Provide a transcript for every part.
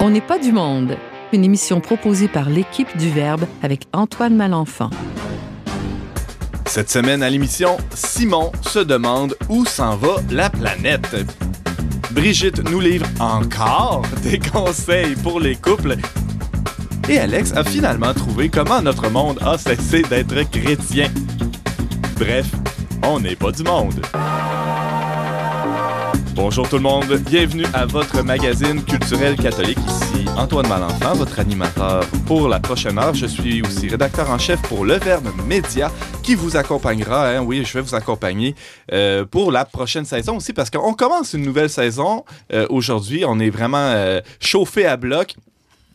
On n'est pas du monde. Une émission proposée par l'équipe du Verbe avec Antoine Malenfant. Cette semaine à l'émission, Simon se demande où s'en va la planète. Brigitte nous livre encore des conseils pour les couples. Et Alex a finalement trouvé comment notre monde a cessé d'être chrétien. Bref, on n'est pas du monde. Bonjour tout le monde, bienvenue à votre magazine culturel catholique. Ici Antoine Malenfant, votre animateur pour la prochaine heure. Je suis aussi rédacteur en chef pour Le Verbe Média qui vous accompagnera. Hein, oui, je vais vous accompagner euh, pour la prochaine saison aussi parce qu'on commence une nouvelle saison euh, aujourd'hui. On est vraiment euh, chauffé à bloc.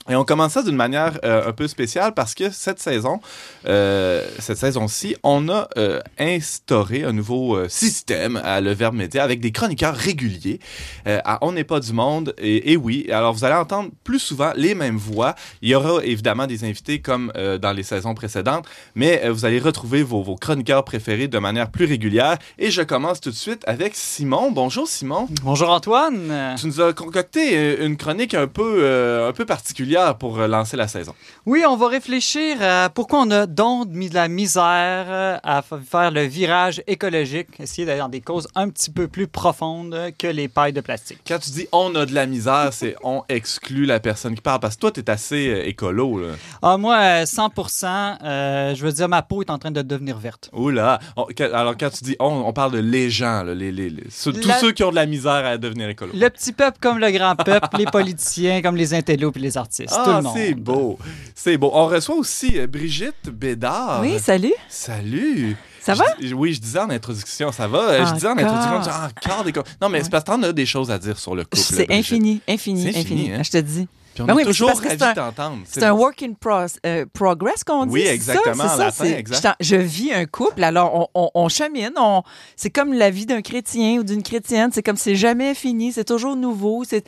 Et on commence ça d'une manière euh, un peu spéciale parce que cette saison, euh, cette saison-ci, on a euh, instauré un nouveau système à Le Verbe Média avec des chroniqueurs réguliers à On n'est pas du monde. Et, et oui, alors vous allez entendre plus souvent les mêmes voix. Il y aura évidemment des invités comme dans les saisons précédentes, mais vous allez retrouver vos, vos chroniqueurs préférés de manière plus régulière. Et je commence tout de suite avec Simon. Bonjour Simon. Bonjour Antoine. Tu nous as concocté une chronique un peu, un peu particulière pour euh, lancer la saison. Oui, on va réfléchir à pourquoi on a donc mis de la misère euh, à faire le virage écologique, essayer d'aller dans des causes un petit peu plus profondes que les pailles de plastique. Quand tu dis on a de la misère, c'est on exclut la personne qui parle. Parce que toi, t'es assez euh, écolo, là. Ah, moi, euh, 100%, euh, je veux dire, ma peau est en train de devenir verte. Oula. Alors, quand tu dis on, on parle de les gens, là, les, les- les- ceux- tous ceux qui ont de la misère à devenir écolo. Le petit peuple comme le grand peuple, les politiciens comme les intellos et les artistes, Ah, le monde. c'est beau. C'est beau. On reçoit aussi euh, Brigitte Bédard. Oui, salut. Salut. Ça va? oui, je disais en introduction, ça va? Euh, Je disais en introduction, tu dis, encore des co- Non, mais c'est parce que t'en as des choses à dire sur le couple. C'est Brigitte. infini, infini, C'est infini. infini, hein? Je te dis. Puis on Ben oui, c'est toujours de t'entendre. C'est un work in pros- euh, progress qu'on dit. Oui, ça? exactement, C'est en ça, latin, exact. je vis un couple, alors on, on, on chemine. On, c'est comme la vie d'un chrétien ou d'une chrétienne. C'est comme c'est jamais fini, c'est toujours nouveau. C'est,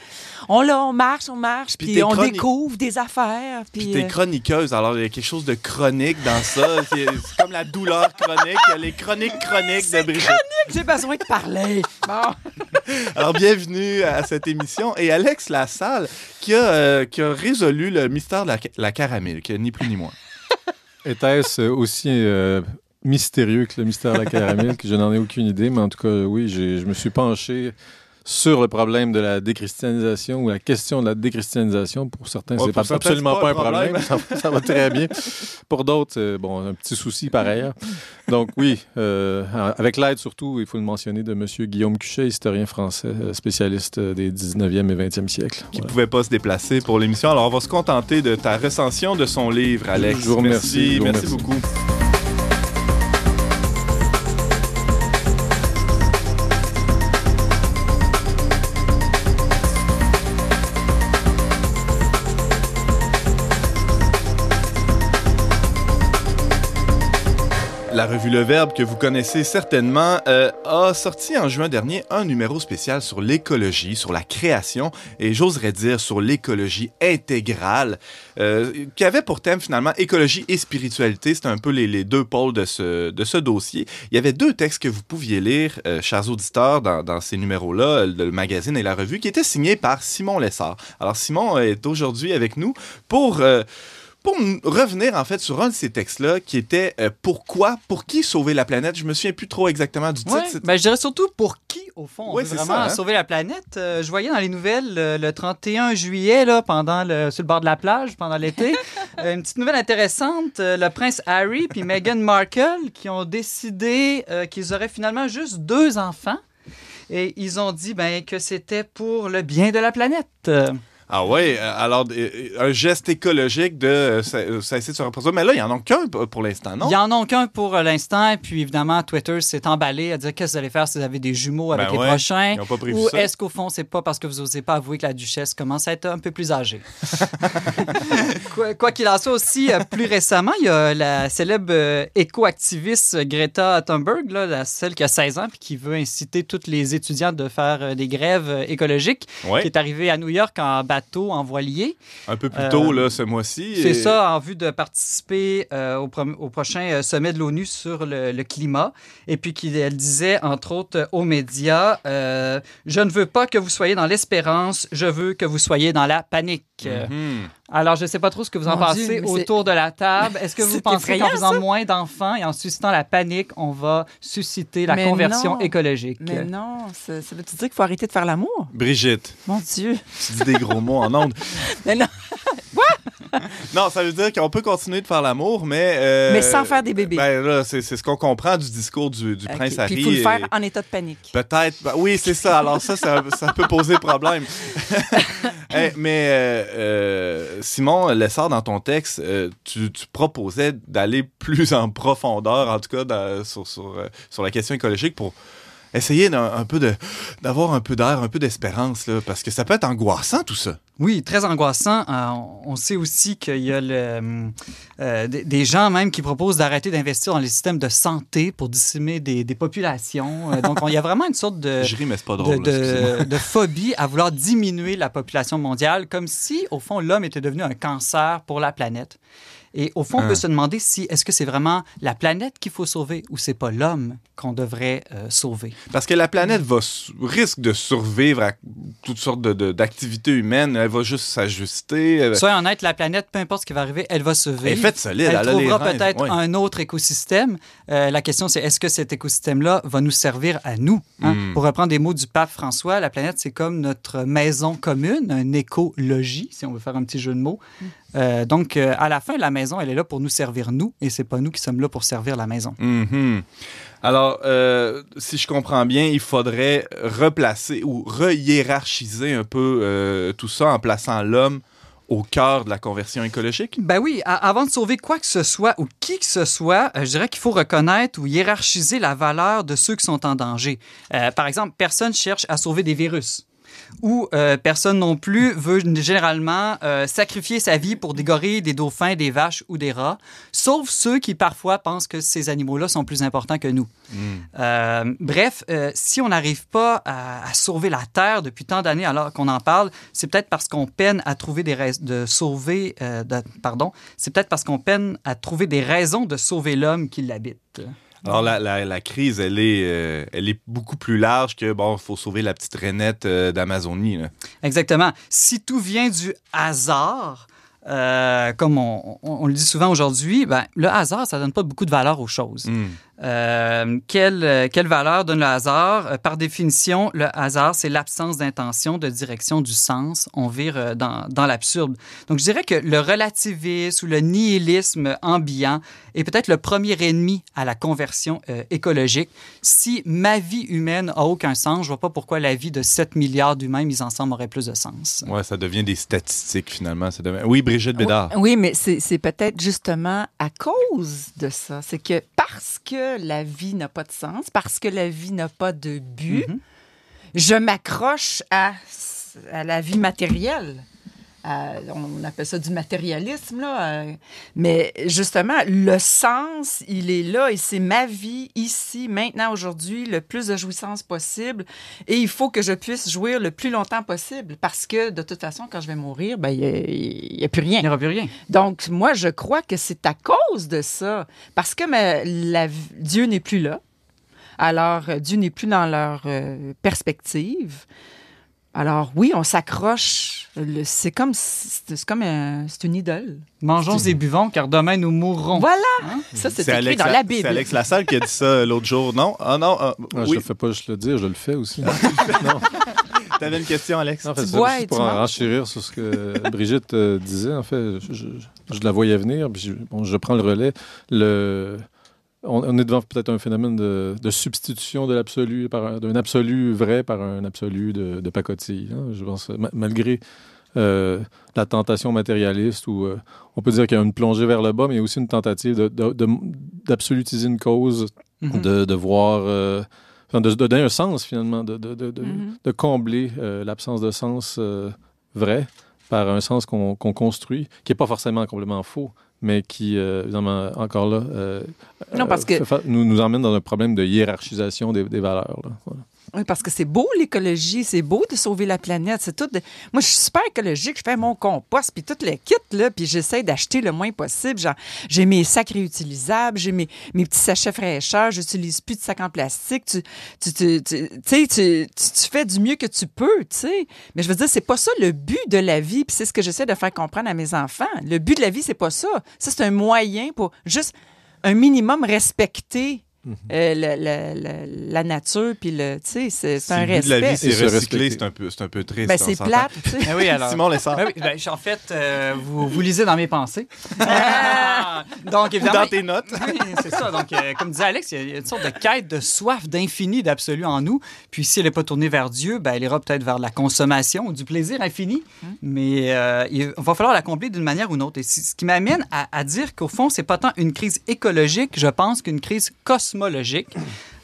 on là, on marche, on marche, Puis on chronique- découvre des affaires. Puis, Puis t'es euh, chroniqueuse, alors il y a quelque chose de chronique dans ça. c'est comme la douleur chronique, il y a les chroniques chroniques de Brigitte. j'ai besoin de parler. Bon. Alors bienvenue à cette émission. Et Alex Lassalle qui a, euh, qui a résolu le mystère de la, la caramel, qui ni plus ni moins. Était-ce aussi euh, mystérieux que le mystère de la caramel, que je n'en ai aucune idée, mais en tout cas, oui, je me suis penché sur le problème de la déchristianisation ou la question de la déchristianisation. Pour certains, Oh, c'est absolument pas, un problème. Ça, va- ça va très bien. Pour d'autres, euh, bon, un petit souci par ailleurs. Donc oui, euh, avec l'aide surtout, il faut le mentionner, de M. Guillaume Cuchet, historien français, euh, spécialiste des 19e et 20e siècles. qui Voilà. pouvait pas se déplacer pour l'émission. Alors, on va se contenter de ta recension de son livre, Alex. Je vous remercie, je vous Merci, remercie. beaucoup. La revue Le Verbe, que vous connaissez certainement, euh, a sorti en juin dernier un numéro spécial sur l'écologie, sur la création, et j'oserais dire sur l'écologie intégrale, euh, qui avait pour thème finalement écologie et spiritualité. C'était un peu les, deux pôles de ce, de ce dossier. Il y avait deux textes que vous pouviez lire, euh, chers auditeurs, dans, dans ces numéros-là, le magazine et la revue, qui étaient signés par Simon Lessard. Alors Simon est aujourd'hui avec nous pour... pour revenir en fait sur un de ces textes-là qui était euh, Pourquoi, pour qui sauver la planète Je me souviens plus trop exactement du titre. Ouais, ben, je dirais surtout pour qui, au fond, on Ouais, veut c'est vraiment ça, hein. sauver la planète. Euh, je voyais dans les nouvelles euh, le 31 juillet, là, pendant le, sur le bord de la plage, pendant l'été, euh, une petite nouvelle intéressante. le prince Harry puis Meghan Markle qui ont décidé qu'ils auraient finalement juste deux enfants. Et ils ont dit ben, que c'était pour le bien de la planète. Euh, Ah ouais, euh, alors euh, un geste écologique de euh, ça- euh, cesser de se reproduire. Mais là, il n'y en a qu'un pour l'instant, non? Il y en a qu'un pour euh, l'instant. Et puis, évidemment, Twitter s'est emballé à dire qu'est-ce que vous allez faire si vous avez des jumeaux avec Ben les prochains? Ils n'ont pas prévu Ou est-ce qu'au fond, c'est pas parce que vous n'osez pas avouer que la duchesse commence à être un peu plus âgée? quoi qu'il en soit aussi, euh, plus récemment, il y a la célèbre euh, éco-activiste Greta Thunberg, là, la, celle qui a 16 ans puis qui veut inciter tous les étudiants de faire euh, des grèves euh, écologiques, Ouais. qui est arrivée à New York en bateau en voilier. Un peu plus Euh, tôt, là, ce mois-ci. C'est et- ça, en vue de participer euh, au, prochain euh, sommet de l'ONU sur le, le climat. Et puis qu'elle disait, entre autres, euh, aux médias, euh, Je ne veux pas que vous soyez dans l'espérance, je veux que vous soyez dans la panique. Mhm. Alors, je ne sais pas trop ce que vous en Mon pensez Dieu, autour de la table. Est-ce que vous pensez qu'en faisant moins d'enfants et en suscitant la panique, on va susciter la Mais conversion non. écologique? Mais non, ça, ça veut-tu dire qu'il faut arrêter de faire l'amour? Brigitte, Mon Dieu. tu dis des gros mots en ondes. Mais non. Non, ça veut dire qu'on peut continuer de faire l'amour, mais... euh, Mais sans faire des bébés. Ben là, c'est c'est ce qu'on comprend du discours du, prince Puis Harry. il faut le et- faire en état de panique. Peut-être. ben oui, c'est ça. Alors ça, ça, ça peut poser problème. Eh, mais euh, euh, Simon Lessard, dans ton texte, euh, tu, tu proposais d'aller plus en profondeur, en tout cas, dans- sur, sur, euh, sur la question écologique pour un peu de d'avoir un peu d'air, un peu d'espérance, là, parce que ça peut être angoissant tout ça. Oui, très angoissant. Euh, on- sait aussi qu'il y a le, euh, des, gens même qui proposent d'arrêter d'investir dans les systèmes de santé pour dissimer des, des populations. Euh, donc, on- il y a vraiment une sorte de, Je ris, mais c'est pas de, drôle. là, de phobie à vouloir diminuer la population mondiale, comme si, au fond, l'homme était devenu un cancer pour la planète. Et au fond, on Hein. peut se demander si est-ce que c'est vraiment la planète qu'il faut sauver ou c'est pas l'homme qu'on devrait euh, sauver? Parce que la planète va risque de survivre à toutes sortes de- de- d'activités humaines. Elle va juste s'ajuster. Soyons honnêtes, la planète, peu importe ce qui va arriver, elle va survivre. Elle est faite solide. Elle trouvera peut-être ouais. un autre écosystème. Euh, la question, c'est est-ce que cet écosystème-là va nous servir à nous? hein? Mm. Pour reprendre des mots du pape François, la planète, c'est comme notre maison commune, un écologie, si on veut faire un petit jeu de mots. Euh, donc, euh, à la fin, la maison, elle est là pour nous servir nous, et c'est pas nous qui sommes là pour servir la maison. Mhm. Alors, euh, si je comprends bien, il faudrait replacer ou re-hiérarchiser un peu tout ça en plaçant l'homme au cœur de la conversion écologique? Ben oui, avant de sauver quoi que ce soit ou qui que ce soit, je dirais qu'il faut reconnaître ou hiérarchiser la valeur de ceux qui sont en danger. Euh, par exemple, personne cherche à sauver des virus. Ou euh, personne non plus veut généralement euh, sacrifier sa vie pour gorilles, des dauphins, des vaches ou des rats, sauf ceux qui parfois pensent que ces animaux-là sont plus importants que nous. Euh, bref, si on n'arrive pas à, à sauver la Terre depuis tant d'années alors qu'on en parle, c'est peut-être parce qu'on peine à trouver des raisons de sauver, de- pardon, c'est peut-être parce qu'on peine à trouver des raisons de sauver l'homme qui l'habite. Alors, la, la- la crise, elle est, euh, elle est beaucoup plus large que, bon, il faut sauver la petite rainette euh, d'Amazonie. Exactement. Si tout vient du hasard, euh, comme on, on- on le dit souvent aujourd'hui, ben, le hasard, ça donne pas beaucoup de valeur aux choses. Mm. Euh, quelle, euh, quelle valeur donne le hasard? Euh, par définition, le hasard, c'est l'absence d'intention, de direction, du sens. On vire dans, dans l'absurde. Donc, je dirais que le relativisme ou le nihilisme ambiant est peut-être le premier ennemi à la conversion euh, écologique. Si ma vie humaine a aucun sens, je vois pas pourquoi la vie de 7 milliards d'humains mis ensemble aurait plus de sens. Ouais, ça devient des statistiques, finalement. Ça devient... Oui, Brigitte Bédard. Oui, oui, mais c'est c'est peut-être justement à cause de ça. C'est que parce que la vie n'a pas de sens, parce que la vie n'a pas de but, Mhm. je m'accroche à, à la vie matérielle. À- on appelle ça du matérialisme, là. euh, Mais justement, le sens, il est là et c'est ma vie ici, maintenant, aujourd'hui, le plus de jouissance possible. Et il faut que je puisse jouir le plus longtemps possible parce que, de toute façon, quand je vais mourir, ben, il n'y a, plus rien. Il n'y aura plus rien. Donc, moi, je crois que c'est à cause de ça. Parce que ma- la- Dieu n'est plus là. Alors, euh, Dieu n'est plus dans leur euh, perspective. Alors, oui, on s'accroche. Le- C'est comme, c'est comme un- c'est une idole. Mangeons et buvons, car demain nous mourrons. Voilà! Hein? Ça, c'est écrit Alex, dans La- la c'est Bible. Alex Lassalle qui a dit ça euh, l'autre jour. Non? Ah non? ah, Ah, Je ne fais pas juste le dire, je le fais aussi. non, T'avais une question, Alex? en fait, Tu bois pour tu en manges. renchérir sur ce que Brigitte euh, disait, en fait, je, je- je la voyais venir, puis je, bon, je prends le relais. Le, on, on est devant peut-être un phénomène de, de substitution de l'absolu, d'un absolu vrai par un absolu de, de pacotille. hein. Je pense, ma- malgré euh, la tentation matérialiste, où euh, on peut dire qu'il y a une plongée vers le bas, mais aussi une tentative d'absolutiser une cause Mhm. de, de voir, euh, de, donner un sens finalement, de, de, de, de- Mhm. de combler euh, l'absence de sens vrai par un sens qu'on qu'on construit, qui n'est pas forcément complètement faux, mais qui, euh, évidemment, encore là, euh, Non, parce que- fait fa- nous, nous emmène dans un problème de hiérarchisation des, des valeurs. là. Voilà. Oui, parce que c'est beau l'écologie, c'est beau de sauver la planète, c'est tout. de- Moi, je suis super écologique, je fais mon compost, puis tout le kit là, puis j'essaie d'acheter le moins possible. J'ai mes sacs réutilisables, j'ai mes, mes petits sachets fraîcheurs, j'utilise plus de sacs en plastique. Tu, tu, tu, tu, tu sais, tu, tu- tu fais du mieux que tu peux, tu sais. Mais je veux dire, c'est pas ça le but de la vie, puis c'est ce que j'essaie de faire comprendre à mes enfants. Le but de la vie, c'est pas ça. Ça, c'est un moyen pour juste un minimum respecter. Euh, la, la- la- la nature, puis le, tu sais, c'est un le but de la vie, respect. c'est respecter. c'est un, peu- c'est un peu triste. Ben, on c'est plate, tu sais. Ah oui, alors. Simon Lessard. Ben oui, ben, en fait, euh, vous, vous lisez dans mes pensées. Donc, évidemment. Dans tes notes. Oui, c'est ça. Donc, euh, comme disait Alex, il y a- une sorte de quête de soif d'infini, d'absolu en nous. Puis, si elle n'est pas tournée vers Dieu, ben, elle ira peut-être vers la consommation ou du plaisir infini. Mais euh, il va falloir l'accomplir d'une manière ou d'une autre. Et ce qui m'amène à, à dire qu'au fond, c'est pas tant une crise écologique, je pense, qu'une crise cosmologique.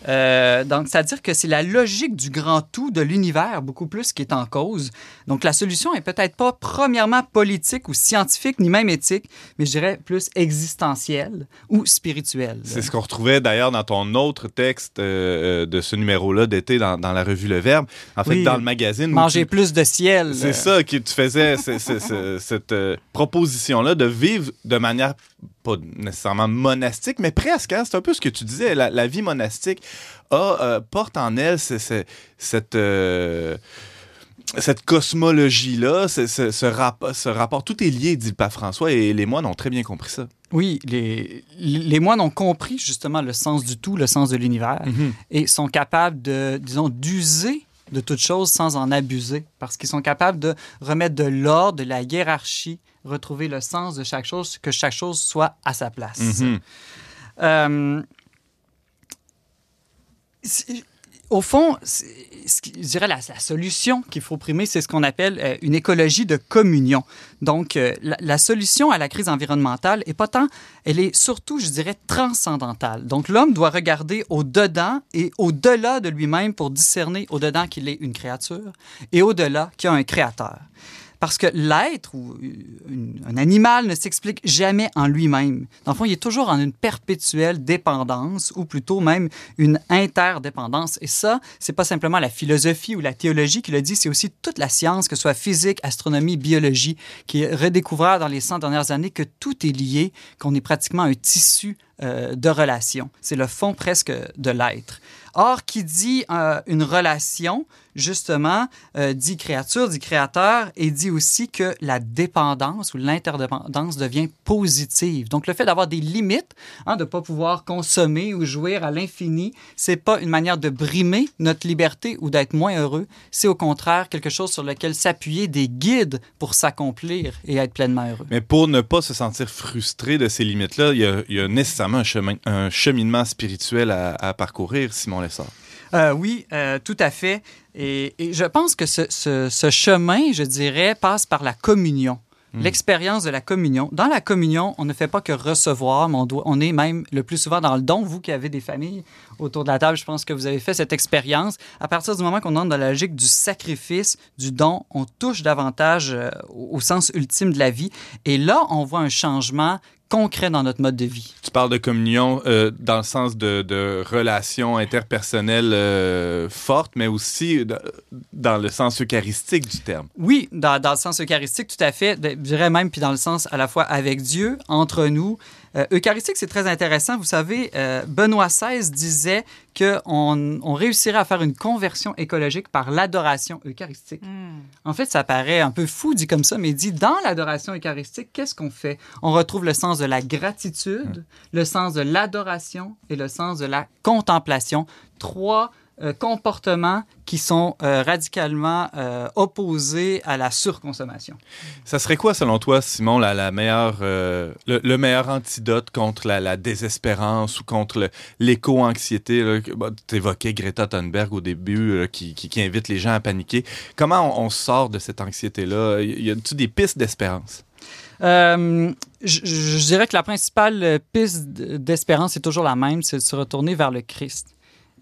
Euh, donc, c'est-à-dire que c'est la logique du grand tout de l'univers beaucoup plus qui est en cause. Donc, la solution est peut-être pas premièrement politique ou scientifique, ni même éthique, mais je dirais plus existentielle ou spirituelle. C'est ce qu'on retrouvait d'ailleurs dans ton autre texte euh, euh, de ce numéro-là d'été dans, dans la revue Le Verbe. En fait, Oui. dans le magazine. Manger tu- plus de ciel. C'est euh, ça que tu faisais, cette euh, proposition-là de vivre de manière pas nécessairement monastique, mais presque. hein. C'est un peu ce que tu disais. La, la vie monastique a, euh, porte en elle ce- ce- cette. euh, cette cosmologie-là, ce, ce- ce rap- ce rapport, tout est lié, dit le pape François, et les moines ont très bien compris ça. Oui, les, les moines ont compris justement le sens du tout, le sens de l'univers, et sont capables de, disons, d'user de toute chose sans en abuser, parce qu'ils sont capables de remettre de l'ordre, de la hiérarchie, retrouver le sens de chaque chose, que chaque chose soit à sa place. Mhm. Euh, au fond, je dirais la, la solution qu'il faut primer, c'est ce qu'on appelle euh, une écologie de communion. Donc, euh, la, la solution à la crise environnementale est pas tant, elle est surtout, je dirais, transcendantale. Donc, l'homme doit regarder au-dedans et au-delà de lui-même pour discerner au-dedans qu'il est une créature et au-delà qu'il y a un créateur. Parce que l'être ou une- un animal ne s'explique jamais en lui-même. Dans le fond, il est toujours en une perpétuelle dépendance ou plutôt même une interdépendance. Et ça, c'est pas simplement la philosophie ou la théologie qui le dit, c'est aussi toute la science, que ce soit physique, astronomie, biologie, qui est redécouvert dans les 100 dernières années que tout est lié, qu'on est pratiquement un tissu euh, de relations. C'est le fond presque de l'être. Or, qui dit euh, une relation, justement, euh, dit créature, dit créateur, et dit aussi que la dépendance ou l'interdépendance devient positive. Donc, le fait d'avoir des limites, hein, de ne pas pouvoir consommer ou jouir à l'infini, c'est pas une manière de brimer notre liberté ou d'être moins heureux. C'est au contraire quelque chose sur lequel s'appuyer des guides pour s'accomplir et être pleinement heureux. Mais pour ne pas se sentir frustré de ces limites-là, il y a, il y a nécessairement un, chemin, un cheminement spirituel à, à parcourir, Simon Lessard? Euh, oui, euh, tout à fait. Et, et je pense que ce, ce- ce chemin, je dirais, passe par la communion. L'expérience de la communion. Dans la communion, on ne fait pas que recevoir, mais on, doit, on est même le plus souvent dans le don. Vous qui avez des familles autour de la table, je pense que vous avez fait cette expérience. À partir du moment qu'on entre dans la logique du sacrifice, du don, on touche davantage euh, au sens ultime de la vie. Et là, on voit un changement concret dans notre mode de vie. Tu parles de communion euh, dans le sens de, de relations interpersonnelles euh, fortes, mais aussi dans le sens eucharistique du terme. Oui, dans, dans le sens eucharistique, tout à fait. De- Je dirais même, puis dans le sens à la fois avec Dieu, entre nous. Euh, eucharistique, c'est très intéressant. Vous savez, euh, Benoît XVI disait qu'on on réussirait à faire une conversion écologique par l'adoration eucharistique. En fait, ça paraît un peu fou dit comme ça, mais dit dans l'adoration eucharistique, qu'est-ce qu'on fait? On retrouve le sens de la gratitude, le sens de l'adoration et le sens de la contemplation. Trois euh, comportements qui sont euh, radicalement euh, opposés à la surconsommation. Ça serait quoi, selon toi, Simon, la, la meilleure, le, le meilleur antidote contre la, la désespérance ou contre l'éco-anxiété? bah, Tu évoquais Greta Thunberg au début, là, qui, qui- qui invite les gens à paniquer. Comment on, on sort de cette anxiété-là? Y a-t-il des pistes d'espérance? Euh, je, je- dirais que la principale piste d'espérance est toujours la même, c'est de se retourner vers le Christ.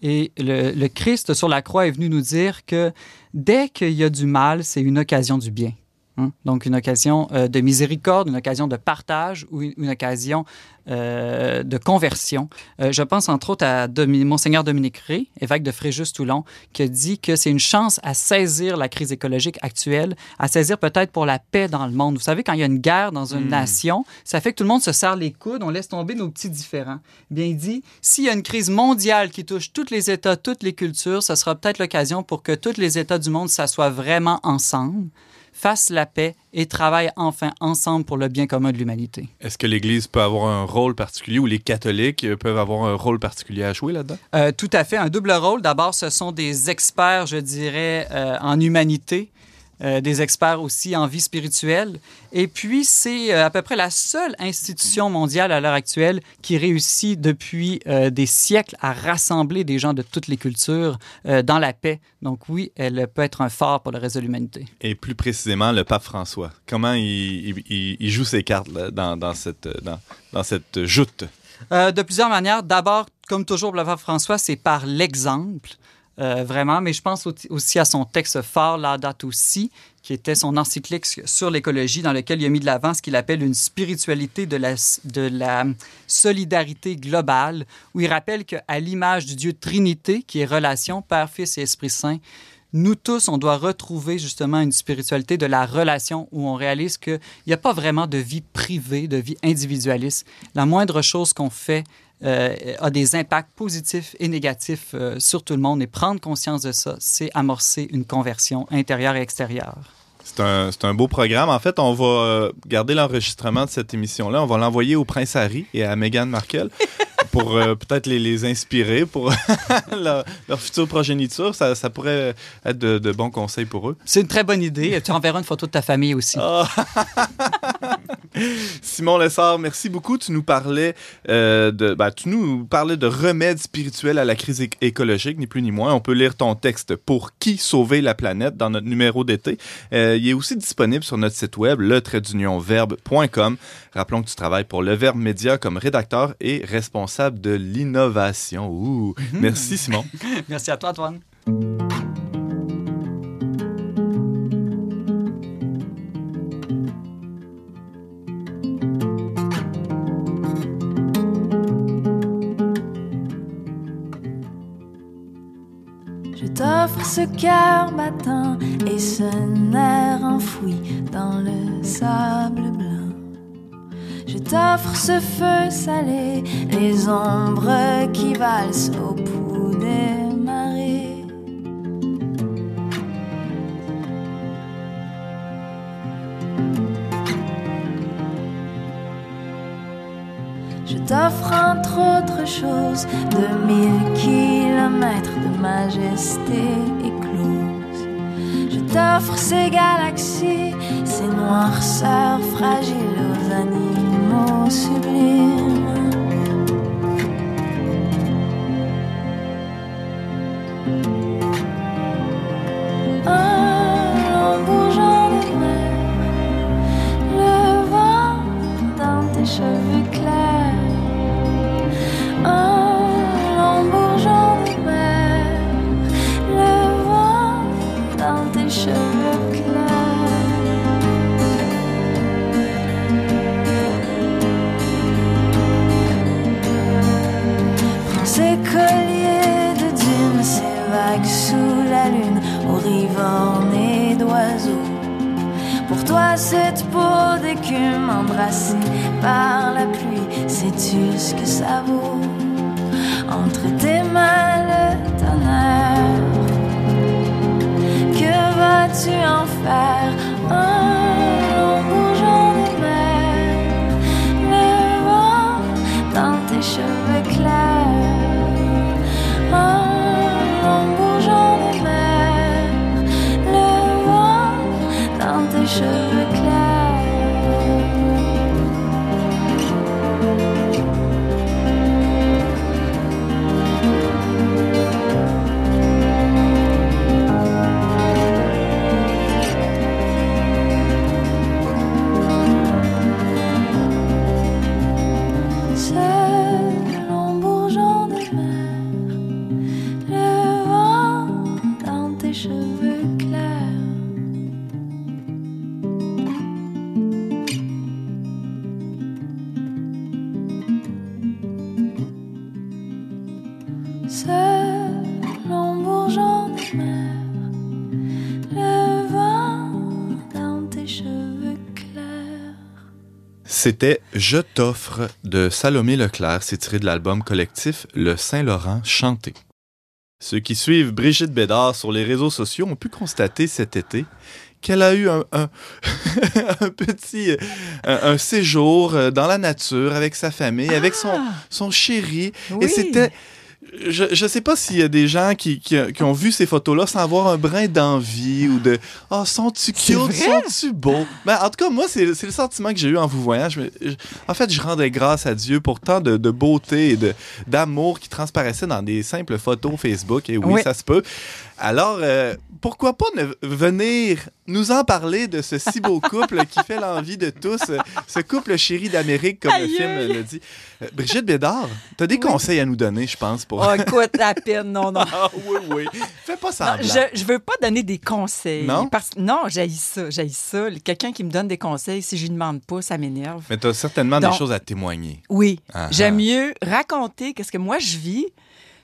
Et le, Christ sur la croix est venu nous dire que dès qu'il y a du mal, c'est une occasion du bien. Hein? Donc, une occasion euh, de miséricorde, une occasion de partage ou une, une occasion euh, de conversion. Euh, je pense entre autres à Monseigneur Dominique Ré, évêque de Fréjus-Toulon, qui a dit que c'est une chance à saisir la crise écologique actuelle, à saisir peut-être pour la paix dans le monde. Vous savez, quand il y a une guerre dans une Mm. nation, ça fait que tout le monde se serre les coudes, on laisse tomber nos petits différends. Bien il dit, s'il y a une crise mondiale qui touche tous les États, toutes les cultures, ce sera peut-être l'occasion pour que tous les États du monde s'assoient vraiment ensemble, fassent la paix et travaillent enfin ensemble pour le bien commun de l'humanité. Est-ce que l'Église peut avoir un rôle particulier ou les catholiques euh, peuvent avoir un rôle particulier à jouer là-dedans? Euh, tout à fait, un double rôle. D'abord, ce sont des experts, je dirais, euh, en humanité, euh, des experts aussi en vie spirituelle. Et puis, c'est euh, à peu près la seule institution mondiale à l'heure actuelle qui réussit depuis euh, des siècles à rassembler des gens de toutes les cultures euh, dans la paix. Donc oui, elle peut être un phare pour le reste de l'humanité. Et plus précisément, le pape François. Comment il, il- il- il joue ses cartes là, dans, dans cette, dans, dans cette joute? Euh, de plusieurs manières. D'abord, comme toujours, le pape François, c'est par l'exemple, euh, vraiment. Mais je pense au- aussi à son texte phare, Laudato Si, qui était son encyclique sur l'écologie, dans lequel il a mis de l'avant ce qu'il appelle une spiritualité de la, de la solidarité globale, où il rappelle qu'à l'image du Dieu Trinité, qui est relation, Père, Fils et Esprit Saint, nous tous, on doit retrouver justement une spiritualité de la relation où on réalise qu'il n'y a pas vraiment de vie privée, de vie individualiste. La moindre chose qu'on fait euh, a des impacts positifs et négatifs euh, sur tout le monde et prendre conscience de ça, c'est amorcer une conversion intérieure et extérieure. C'est un, un beau programme. En fait, on va euh, garder l'enregistrement de cette émission-là. On va l'envoyer au prince Harry et à Meghan Markle pour euh, peut-être les, les inspirer pour leur, leur future progéniture. Ça, ça pourrait être de, de bons conseils pour eux. C'est une très bonne idée. Tu enverras une photo de ta famille aussi. Ah. Simon Lessard, merci beaucoup. Tu nous parlais euh, de, ben, tu nous parlais de remèdes spirituels à la crise éc- écologique, ni plus ni moins. On peut lire ton texte pour qui sauver la planète dans notre numéro d'été. Euh, il est aussi disponible sur notre site web le verbe.com. Rappelons que tu travailles pour Le Verbe Média comme rédacteur et responsable de l'innovation. Ouh. Merci Simon. Merci à toi, Antoine. Je t'offre ce cœur battant et ce nerf enfoui dans le sable blanc. Je t'offre ce feu salé, les ombres qui valsent au pouls des marées. Je t'offre entre autres choses de mille kilomètres majesté éclose. Je t'offre ces galaxies, ces noirceurs fragiles aux animaux sublimes. Cette peau d'écume embrassée par la pluie, sais-tu ce que ça vaut? Entre tes mains, le tonnerre, que vas-tu en faire? C'était Je t'offre de Salomé Leclerc. C'est tiré de l'album collectif Le Saint-Laurent chanté. Ceux qui suivent Brigitte Bédard sur les réseaux sociaux ont pu constater cet été qu'elle a eu un, un, un petit un, un séjour euh, dans la nature avec sa famille, avec son, Ah! son chéri. Oui. Et c'était. Je ne sais pas s'il y a des gens qui, qui, qui ont vu ces photos-là sans avoir un brin d'envie ou de Oh, sont-tu cute, sont-tu beaux? Ben, en tout cas, moi, c'est c'est le sentiment que j'ai eu en vous voyant. Je en fait, je rendais grâce à Dieu pour tant de, de beauté et de- d'amour qui transparaissait dans des simples photos Facebook. Et oui, Oui. ça se peut. Alors, euh, pourquoi pas ne venir nous en parler de ce si beau couple qui fait l'envie de tous, euh, ce couple chéri d'Amérique, comme le film le dit. Euh, Brigitte Bédard, tu as des Oui. conseils à nous donner, je pense, pour... Oh, écoute, à peine, non, non. Ah oui, oui. Fais pas Non, semblant. je, je veux pas donner des conseils. Non? Parce, non, j'haïs ça, ça. Quelqu'un qui me donne des conseils, si je lui demande pas, ça m'énerve. Mais tu as certainement Donc- des choses à témoigner. Oui, Ah, j'aime ah. mieux raconter qu'est-ce que moi je vis.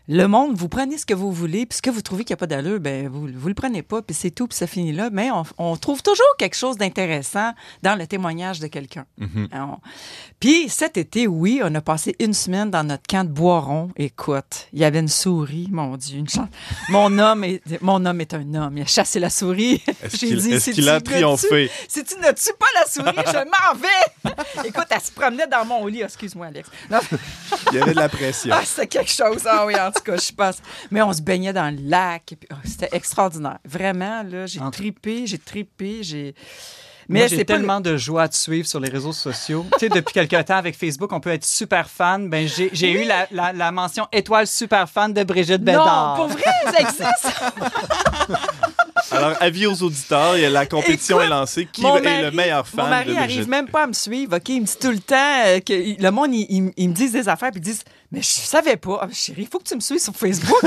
Le monde, vous prenez ce que vous voulez, puis ce que vous trouvez qu'il n'y a pas d'allure, ben vous, vous le prenez pas, puis c'est tout, puis ça finit là. Mais on, on trouve toujours quelque chose d'intéressant dans le témoignage de quelqu'un. Mhm. Hein, Puis cet été, oui, on a passé une semaine dans notre camp de Boiron. Écoute, il y avait une souris, mon Dieu, une chance. Mon homme est, mon homme est un homme. Il a chassé la souris. Est-ce J'ai qu'il a ne triomphé? si tu ne tues pas la souris, je m'en vais. Écoute, elle se promenait dans mon lit. Excuse-moi, Alex. Non, Il y avait de la pression. ah, c'était quelque chose. Ah oui, en tout cas, je pense. Mais on se baignait dans le lac. et puis, oh, c'était extraordinaire. Vraiment, là, j'ai tripé, j'ai tripé, j'ai. Mais j'ai pas. tellement de joie à te suivre sur les réseaux sociaux. tu sais, depuis quelques temps avec Facebook, on peut être super fan. Ben, j'ai j'ai eu la, la- la mention étoile super fan de Brigitte Bédard. Non, pour vrai, ça existe. Alors, avis aux auditeurs, la compétition Écoute, est lancée. Qui Mon est mari- le meilleur fan Mon mari de arrive Brigitte? même pas à me suivre, OK? Il me dit tout le temps euh, que le monde, il, il- il me dit des affaires, puis ils disent Mais je savais pas. Ah, chérie, il faut que tu me suives sur Facebook.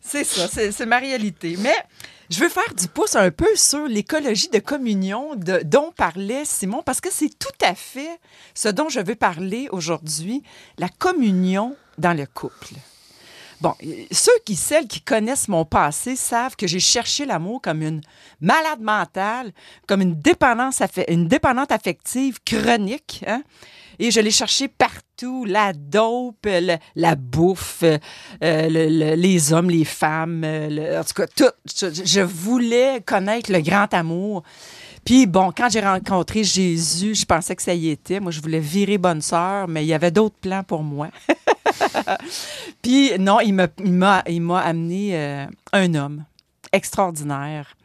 c'est ça, c'est ma réalité. Mais je veux faire du pouce un peu sur l'écologie de communion dont parlait Simon, parce que c'est tout à fait ce dont je veux parler aujourd'hui, la communion dans le couple. Bon, euh, ceux qui, celles qui connaissent mon passé savent que j'ai cherché l'amour comme une malade mentale, comme une dépendance, une dépendante affective chronique. hein. Et je l'ai cherché partout, la dope, la bouffe, euh, le- le- les hommes, les femmes, euh, en tout cas, tout. Je, voulais connaître le grand amour. Puis bon, quand j'ai rencontré Jésus, je pensais que ça y était. Moi, je voulais virer bonne sœur, mais il y avait d'autres plans pour moi. Puis non, il m'a amené euh, un homme extraordinaire.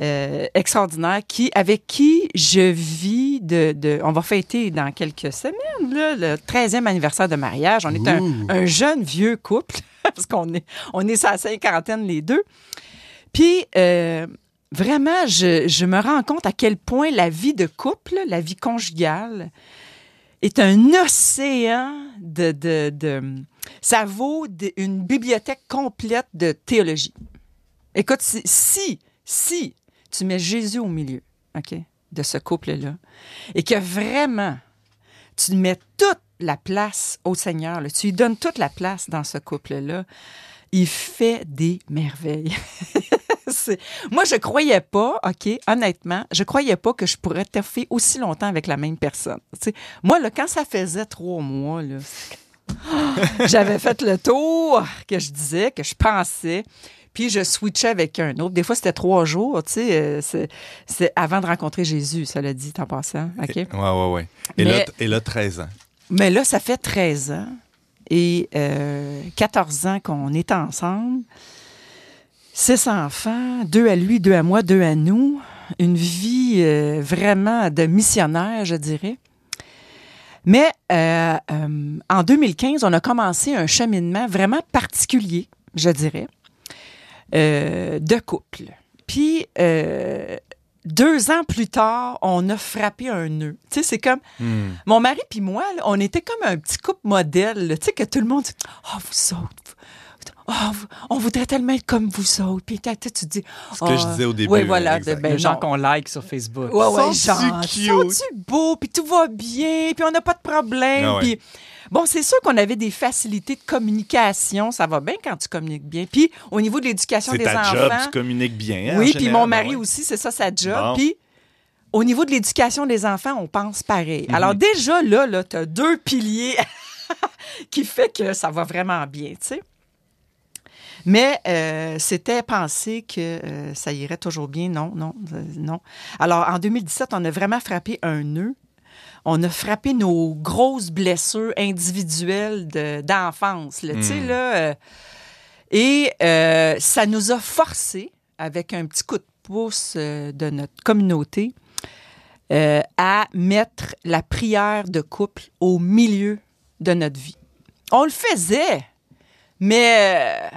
Euh, extraordinaire qui avec qui je vis de, de on va fêter dans quelques semaines là, le 13e anniversaire de mariage. On est un, un jeune vieux couple parce qu'on est on est à la cinquantaine les deux. Puis euh, vraiment je, je me rends compte à quel point la vie de couple la vie conjugale est un océan de, de, de ça vaut une bibliothèque complète de théologie. Écoute, si, si, si tu mets Jésus au milieu, OK, de ce couple-là, et que vraiment tu mets toute la place au Seigneur, tu lui donnes toute la place dans ce couple-là, il fait des merveilles. Moi, je croyais pas, OK, honnêtement, je croyais pas que je pourrais taffer aussi longtemps avec la même personne. Moi, quand ça faisait trois mois, j'avais fait le tour que je disais, que je pensais, puis je switchais avec un autre. Des fois, c'était trois jours, tu sais, euh, c'est- c'est avant de rencontrer Jésus, ça l'a dit en passant, OK? Ouais, ouais, ouais. Et, là, et là, 13 ans. Mais là, ça fait 13 ans et euh, 14 ans qu'on est ensemble. Six enfants, deux à lui, deux à moi, deux à nous. Une vie euh, vraiment de missionnaire, je dirais. Mais euh, euh, en 2015, on a commencé un cheminement vraiment particulier, je dirais, euh, de couple. Puis, euh, deux ans plus tard, on a frappé un nœud. Tu sais, c'est comme Hmm. mon mari puis moi, là, on était comme un petit couple modèle. Tu sais, que tout le monde dit Oh, vous autres, oh, vous- on voudrait tellement être comme vous autres. Puis tu tu te dis Ce que je disais au début, Oui, voilà. de- ben les gens qu'on like sur Facebook. Ouais, ouais, Sont-tu genre, cute? sont-tu beaux, puis tout va bien, puis on n'a pas de problème. Ah ouais. Puis, bon, c'est sûr qu'on avait des facilités de communication. Ça va bien quand tu communiques bien. Puis, au niveau de l'éducation C'est des ta enfants. job, tu communiques bien. hein, en oui, puis général, mon ben mari ouais. aussi, c'est ça sa job. Bon. Puis au niveau de l'éducation des enfants, on pense pareil. Alors déjà, là, là tu as deux piliers qui fait que ça va vraiment bien, tu sais. Mais euh, c'était pensé que euh, ça irait toujours bien. Non, non, euh, non. Alors, en 2017, on a vraiment frappé un nœud. On a frappé nos grosses blessures individuelles de- d'enfance, tu sais, Mm. là. et ça nous a forcé, avec un petit coup de pouce de notre communauté, euh, à mettre la prière de couple au milieu de notre vie. On le faisait, mais euh,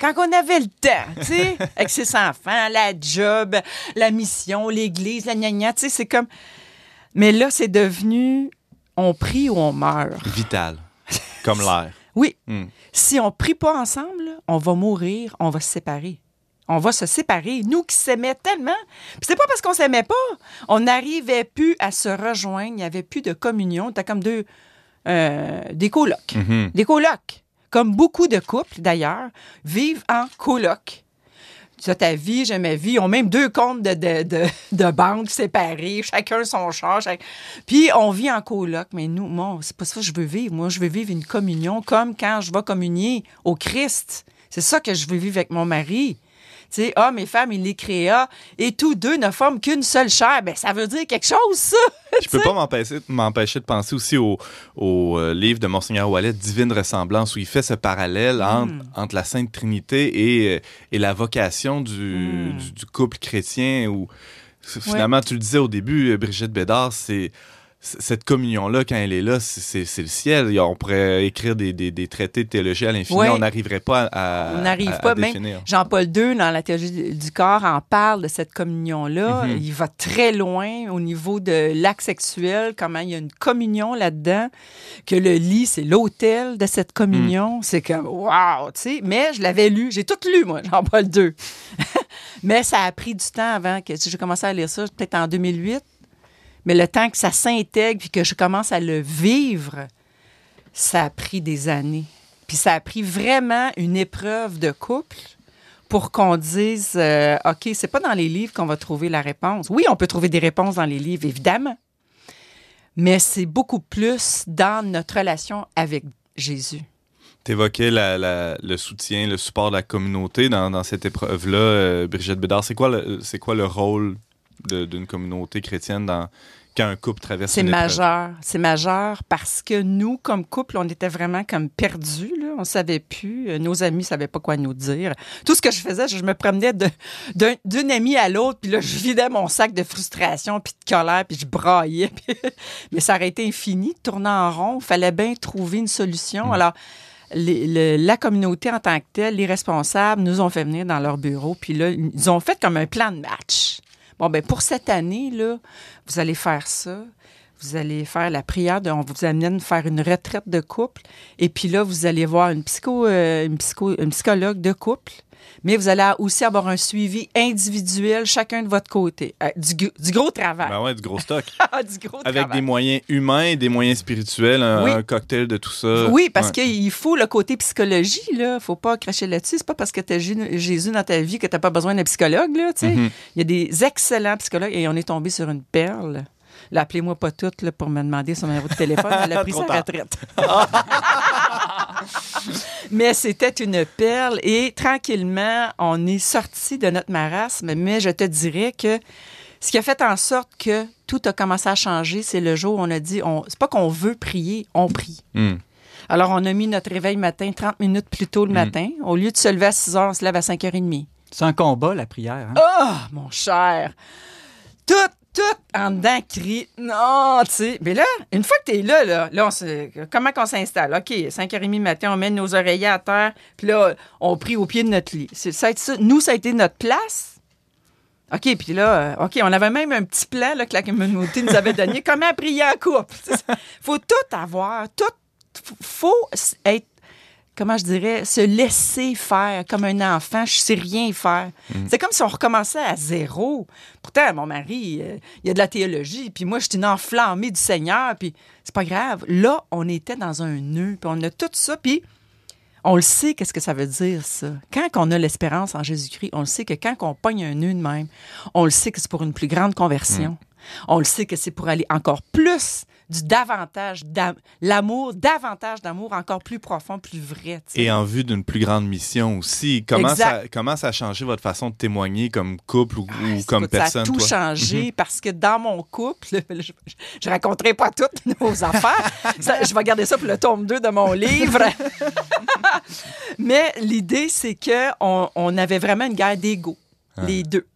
quand on avait le temps, tu sais, avec ses enfants, la job, la mission, l'église, la gna tu sais, c'est comme... Mais là, c'est devenu on prie ou on meurt. Vital. Comme l'air. Oui, Hmm. si on prie pas ensemble, on va mourir, on va se séparer. On va se séparer. Nous qui s'aimaient tellement. Puis c'est pas parce qu'on s'aimait pas. On n'arrivait plus à se rejoindre. Il n'y avait plus de communion. C'était comme deux. euh, des colocs. Mhm. Des colocs. Comme beaucoup de couples, d'ailleurs, vivent en coloc. Tu ta vie, j'ai ma vie. Ils ont même deux comptes de, de, de, banque séparés, chacun son char. Puis on vit en coloc. Mais nous, moi, c'est pas ça que je veux vivre. Moi, je veux vivre une communion comme quand je vais communier au Christ. C'est ça que je veux vivre avec mon mari. Tu sais, hommes et femmes, il les créa et tous deux ne forment qu'une seule chair. Ben, ça veut dire quelque chose, ça. Je peux pas m'empêcher, de penser aussi au, au, euh, livre de Monseigneur Wallet, Divine Ressemblance, où il fait ce parallèle entre, entre la Sainte Trinité et, euh, et la vocation du, Mm. du, du couple chrétien. Où, finalement, tu le disais au début, euh, Brigitte Bédard, c'est cette communion-là, quand elle est là, c'est- le ciel. On pourrait écrire des, des- des traités de théologie à l'infini. Ouais. On n'arriverait pas à, On n'arrive pas. à définir. Jean-Paul II, dans la théologie du- corps, en parle de cette communion-là. Mhm. Il va très loin au niveau de l'acte sexuel, comment il y a une communion là-dedans, que le lit, c'est l'autel de cette communion. C'est comme, wow, tu sais. Mais je l'avais lu. J'ai tout lu, moi, Jean-Paul II. Mais ça a pris du temps avant que j'ai commencé à lire ça, peut-être en 2008. Mais le temps que ça s'intègre puis que je commence à le vivre, ça a pris des années. Puis ça a pris vraiment une épreuve de couple pour qu'on dise euh, OK, c'est pas dans les livres qu'on va trouver la réponse. Oui, on peut trouver des réponses dans les livres, évidemment. Mais c'est beaucoup plus dans notre relation avec Jésus. Tu évoquais le soutien, le support de la communauté dans, cette épreuve-là. euh, Brigitte Bédard, c'est quoi, le- rôle d'une communauté chrétienne dans, quand un couple traverse C'est majeur. C'est majeur parce que nous, comme couple, on était vraiment comme perdus. Là. On savait plus. Euh, Nos amis savaient pas quoi nous dire. Tout ce que je faisais, je me promenais d'une amie à l'autre, puis là, je vidais mon sac de frustration, puis de colère, puis je braillais. puis- Mais ça aurait été infini, de tourner en rond. Il fallait bien trouver une solution. Alors, les- le- la communauté en tant que telle, les responsables, nous ont fait venir dans leur bureau, puis là, ils ont fait comme un plan de match. Bon, ben pour cette année, là, vous allez faire ça. Vous allez faire la prière, de, on vous amène faire une retraite de couple. Et puis là, vous allez voir une, euh, une psychologue de couple. Mais vous allez aussi avoir un suivi individuel, chacun de votre côté. Euh, du, gros travail. Ben ouais, du gros stock. Ah, du gros Avec travail. des moyens humains des moyens spirituels, un, Oui. un cocktail de tout ça. Oui, parce Ouais. qu'il faut le côté psychologie, là. Faut pas cracher là-dessus. C'est pas parce que tu as Jésus dans ta vie que tu pas besoin d'un psychologue, là, tu sais. Mhm. Il y a des excellents psychologues et on est tombé sur une perle. Là, appelez-moi pas toutes là, pour me demander son numéro de téléphone. Elle a pris sa retraite. mais c'était une perle et tranquillement, on est sorti de notre marasme. Mais je te dirais que ce qui a fait en sorte que tout a commencé à changer, c'est le jour où on a dit, on, c'est pas qu'on veut prier, on prie. Hmm. Alors, on a mis notre réveil matin 30 minutes plus tôt le matin. Au lieu de se lever à 6 heures, on se lève à 5h30. C'est un combat, la prière. hein? Ah, mon cher! Tout, tout en dedans crie non, tu sais. Mais là, une fois que tu es là, là, là on comment qu'on s'installe? OK, 5h30 matin, on met nos oreillers à terre, puis là, on prie au pied de notre lit. Ça. Nous, ça a été notre place. OK, puis là, euh, OK, on avait même un petit plan là, que la communauté nous avait donné. comment prier en couple? faut tout avoir, tout. faut être comment je dirais, se laisser faire comme un enfant, je sais rien faire. C'est comme si on recommençait à zéro. Pourtant, mon mari, euh, il y a de la théologie, puis moi, je suis une enflammée du Seigneur, puis c'est pas grave. Là, on était dans un nœud, puis on a tout ça, puis on le sait, qu'est-ce que ça veut dire, ça. Quand on a l'espérance en Jésus-Christ, on le sait que quand on pogne un nœud de même, on le sait que c'est pour une plus grande conversion. On le sait que c'est pour aller encore plus du davantage, l'amour, davantage d'amour encore plus profond, plus vrai. Et en vue d'une plus grande mission aussi. Comment Exact. ça, comment ça a changé votre façon de témoigner comme couple ou, Ah, ou comme écoute, personne? Ça a tout toi? changé parce que dans mon couple, je, je, je raconterai pas toutes nos affaires. Ça, je vais garder ça pour le tome 2 de mon livre. Mais l'idée, c'est qu'on on avait vraiment une guerre d'ego, Ah. les deux.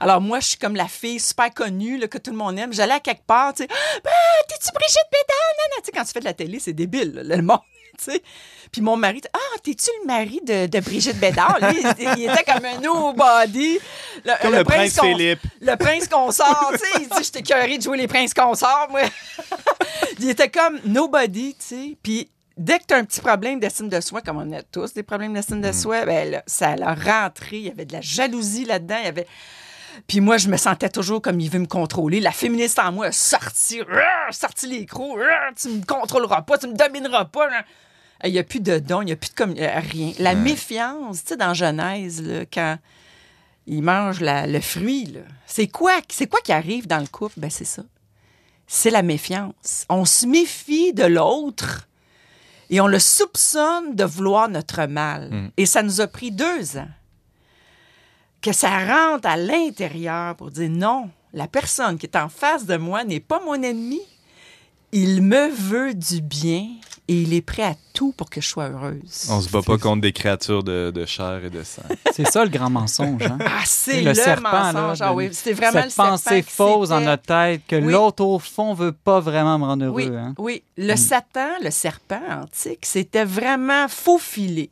Alors moi, je suis comme la fille super connue là, que tout le monde aime. J'allais à quelque part, tu sais, ah, t'es-tu Brigitte Bédard? Non, non, tu sais, quand tu fais de la télé, c'est débile, là, le monde. Puis mon mari, ah, t'es-tu le mari de, de Brigitte Bédard? Lui, il, il était comme un nobody. Le, Comme le, prince qu'on- Philippe. le prince consort, tu sais, il dit j'étais curé de jouer les princes consorts, moi. il était comme nobody, tu sais. Puis dès que tu as un petit problème d'estime de soi, comme on a tous des problèmes d'estime de soi, ben là, ça l'a rentré, il y avait de la jalousie là-dedans, il y avait puis moi, je me sentais toujours comme il veut me contrôler. La féministe en moi a sorti, rrr, sorti les crocs. rrr, Tu me contrôleras pas, tu me domineras pas. là. Il n'y a plus de don, il n'y a plus de commu- euh, rien. La méfiance, tu sais, dans Genèse, là, quand il mange la- le fruit, c'est quoi, c'est quoi qui arrive dans le couple? Ben, c'est ça. C'est la méfiance. On se méfie de l'autre et on le soupçonne de vouloir notre mal. Et ça nous a pris deux ans que ça rentre à l'intérieur pour dire non, la personne qui est en face de moi n'est pas mon ennemi. Il me veut du bien et il est prêt à tout pour que je sois heureuse. On se bat pas contre des créatures de, de chair et de sang. C'est ça le grand mensonge. Hein? Ah, c'est le le, serpent, là, mensonge. Ah oui, c'est vraiment Cette le serpent pensée fausse dans notre tête que Oui. l'autre, au fond, veut pas vraiment me rendre heureux. Oui, hein? oui. Le Satan, le serpent antique, c'était vraiment faufilé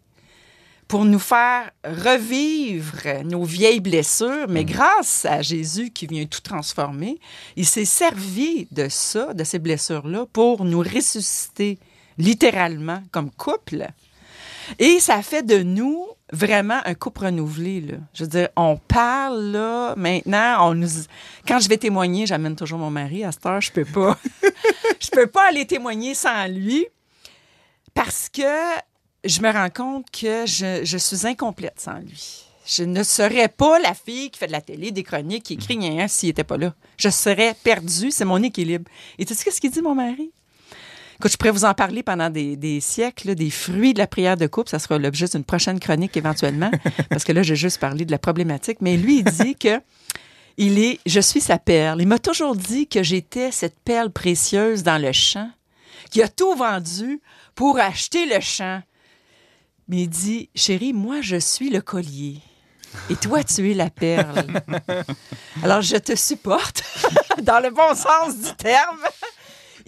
pour nous faire revivre nos vieilles blessures, mais grâce à Jésus qui vient tout transformer, il s'est servi de ça, de ces blessures-là, pour nous ressusciter littéralement comme couple. Et ça fait de nous vraiment un couple renouvelé. Je veux dire, on parle là, maintenant, on nous... quand je vais témoigner, j'amène toujours mon mari. À cette heure, je peux pas. je peux pas aller témoigner sans lui parce que je me rends compte que je, je suis incomplète sans lui. Je ne serais pas la fille qui fait de la télé, des chroniques, qui écrit rien s'il n'était pas là. Je serais perdue. C'est mon équilibre. Et tu sais ce qu'il dit, mon mari? Écoute, je pourrais vous en parler pendant des, des siècles, là, des fruits de la prière de couple. Ça sera l'objet d'une prochaine chronique éventuellement, parce que là, j'ai juste parlé de la problématique. Mais lui, il dit que il est, je suis sa perle. Il m'a toujours dit que j'étais cette perle précieuse dans le champ, qui a tout vendu pour acheter le champ. Mais il dit, chérie, moi, je suis le collier. Et toi, tu es la perle. Alors, je te supporte, dans le bon sens du terme.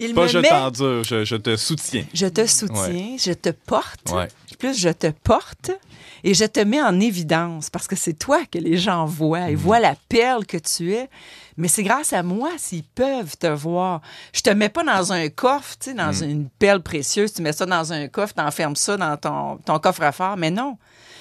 Il Pas me je met t'endure, je, je te soutiens. je te soutiens, je te porte. Ouais. Plus je te porte et je te mets en évidence parce que c'est toi que les gens voient. Ils voient la perle que tu es. Mais c'est grâce à moi s'ils peuvent te voir. Je te mets pas dans un coffre, tu sais, dans une perle précieuse. Tu mets ça dans un coffre, t'enfermes ça dans ton, ton coffre-fort. Mais non,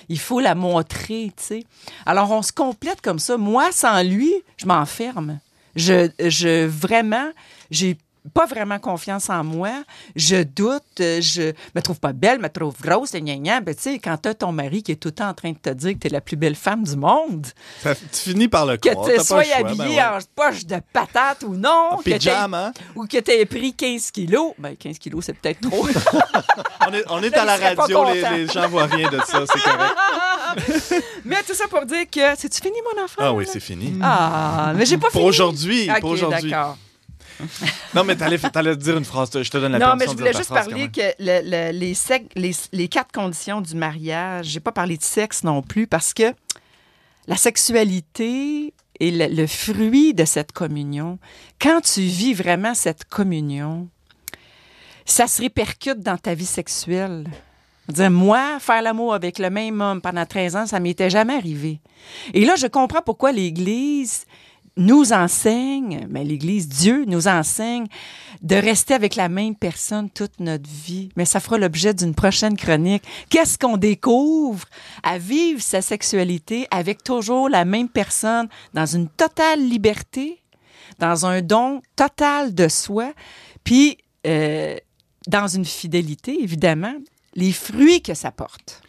il faut la montrer, tu sais. Alors, on se complète comme ça. Moi, sans lui, je m'enferme. Je, je vraiment, j'ai pas vraiment confiance en moi. Je doute, euh, je me trouve pas belle, me trouve grosse, gna gna. Ben, tu sais, quand t'as ton mari qui est tout le temps en train de te dire que t'es la plus belle femme du monde, Ça- tu finis par le que croire. tu t'as pas sois ben habillée ouais. en poche de patate ou non, En que pyjama. ou que t'aies pris 15 kilos. Ben, 15 kilos, c'est peut-être trop. On est, on est Là, à la radio, les, gens voient rien de ça, c'est correct. mais tout ça pour dire que, c'est-tu fini, mon enfant? Ah oui, c'est fini. Ah, mais j'ai pas Pour fini. aujourd'hui, pour aujourd'hui. d'accord. Non, mais t'allais, t'allais dire une phrase, je te donne la Non, mais je voulais juste parler que le- le- les, sec- les, les quatre conditions du mariage, j'ai pas parlé de sexe non plus parce que la sexualité est le, le fruit de cette communion. Quand tu vis vraiment cette communion, ça se répercute dans ta vie sexuelle. Dire, moi, faire l'amour avec le même homme pendant 13 ans, ça m'était jamais arrivé. Et là, je comprends pourquoi l'Église nous enseigne, mais l'Église, Dieu nous enseigne de rester avec la même personne toute notre vie. Mais ça fera l'objet d'une prochaine chronique. Qu'est-ce qu'on découvre à vivre sa sexualité avec toujours la même personne dans une totale liberté, dans un don total de soi, puis euh, dans une fidélité, évidemment, les fruits que ça porte?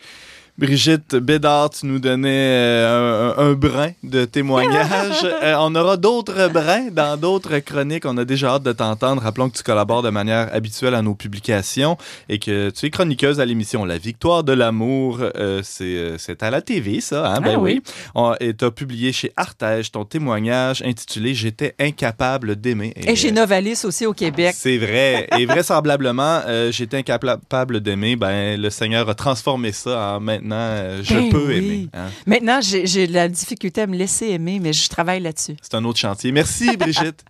Brigitte Bédard, tu nous donnais euh, un, un brin de témoignage. Euh, on aura d'autres brins dans d'autres chroniques. On a déjà hâte de t'entendre. Rappelons que tu collabores de manière habituelle à nos publications et que tu es chroniqueuse à l'émission La Victoire de l'amour. Euh, c'est à la TV, ça. Hein? Ben Ah oui. oui. On- et tu as publié chez Artege ton témoignage intitulé J'étais incapable d'aimer. Et chez euh, Novalis aussi au Québec. c'est vrai. Et vraisemblablement, j'étais incapable d'aimer. Ben, le Seigneur a transformé ça en maintenant, euh, je Ben peux oui. aimer. hein. Maintenant, j'ai j'ai de la difficulté à me laisser aimer, mais je travaille là-dessus. C'est un autre chantier. Merci, Brigitte.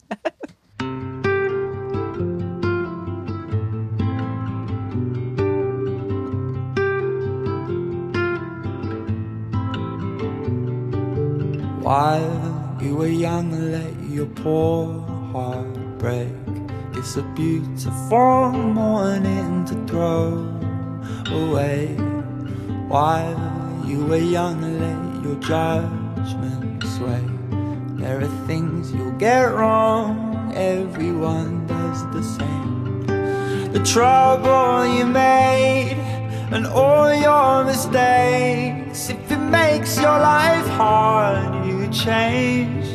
While you were young, let your poor heart break. It's a beautiful morning to throw away. While you were young, let your judgment sway. There are things you'll get wrong, everyone does the same. The trouble you made and all your mistakes. If it makes your life hard, you change.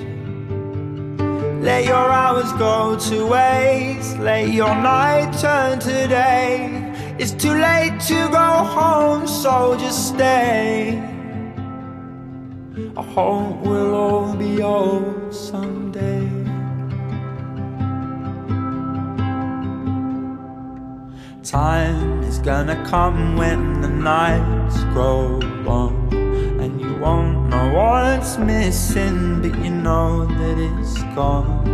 Let your hours go to waste, let your night turn to day. It's too late to go home, so just stay. I hope we'll all be old someday. Time is gonna come when the nights grow long And you won't know what's missing But you know that it's gone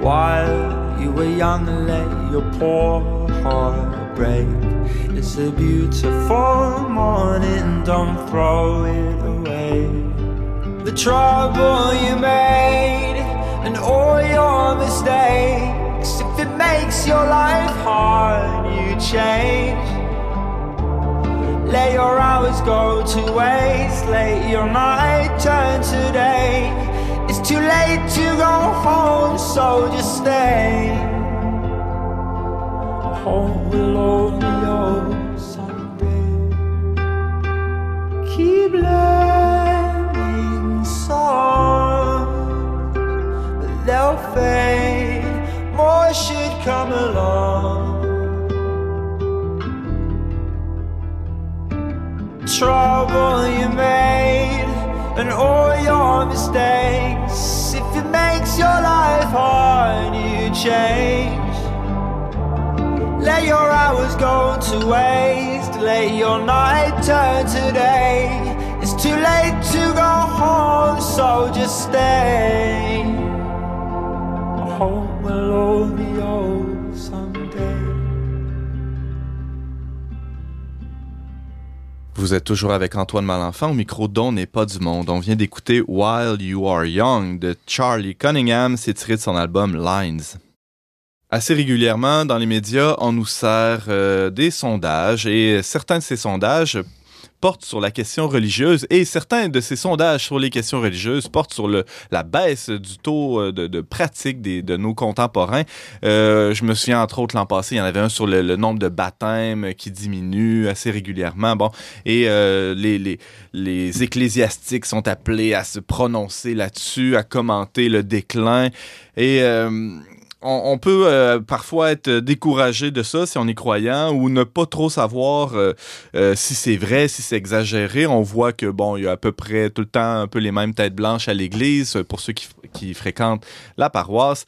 While you were young, let your poor heart break. It's a beautiful morning, don't throw it away. The trouble you made and all your mistakes If it makes your life hard, you change. Let your hours go to waste Let your night turn to day. It's too late to go home, so just stay I hope we'll only old someday Keep learning songs But they'll fade More should come along trouble you made and all your mistakes. If it makes your life hard, you change. Your hours go to waste, your night. It's too late to go home, so just stay. Vous êtes toujours avec Antoine Malenfant au micro d'On n'est pas du monde. On vient d'écouter While You Are Young de Charlie Cunningham. C'est tiré de son album Lines. Assez régulièrement, dans les médias, on nous sert euh, des sondages et certains de ces sondages portent sur la question religieuse et certains de ces sondages sur les questions religieuses portent sur le, la baisse du taux euh, de, pratique de nos contemporains. Euh, je me souviens entre autres l'an passé, il y en avait un sur le, nombre de baptêmes qui diminue assez régulièrement. Bon, et les, ecclésiastiques sont appelés à se prononcer là-dessus, à commenter le déclin. Et on, on peut euh, parfois être découragé de ça si on est croyant ou ne pas trop savoir euh, euh, si c'est vrai, si c'est exagéré. On voit que bon, il y a à peu près tout le temps un peu les mêmes têtes blanches à l'église pour ceux qui, qui fréquentent la paroisse.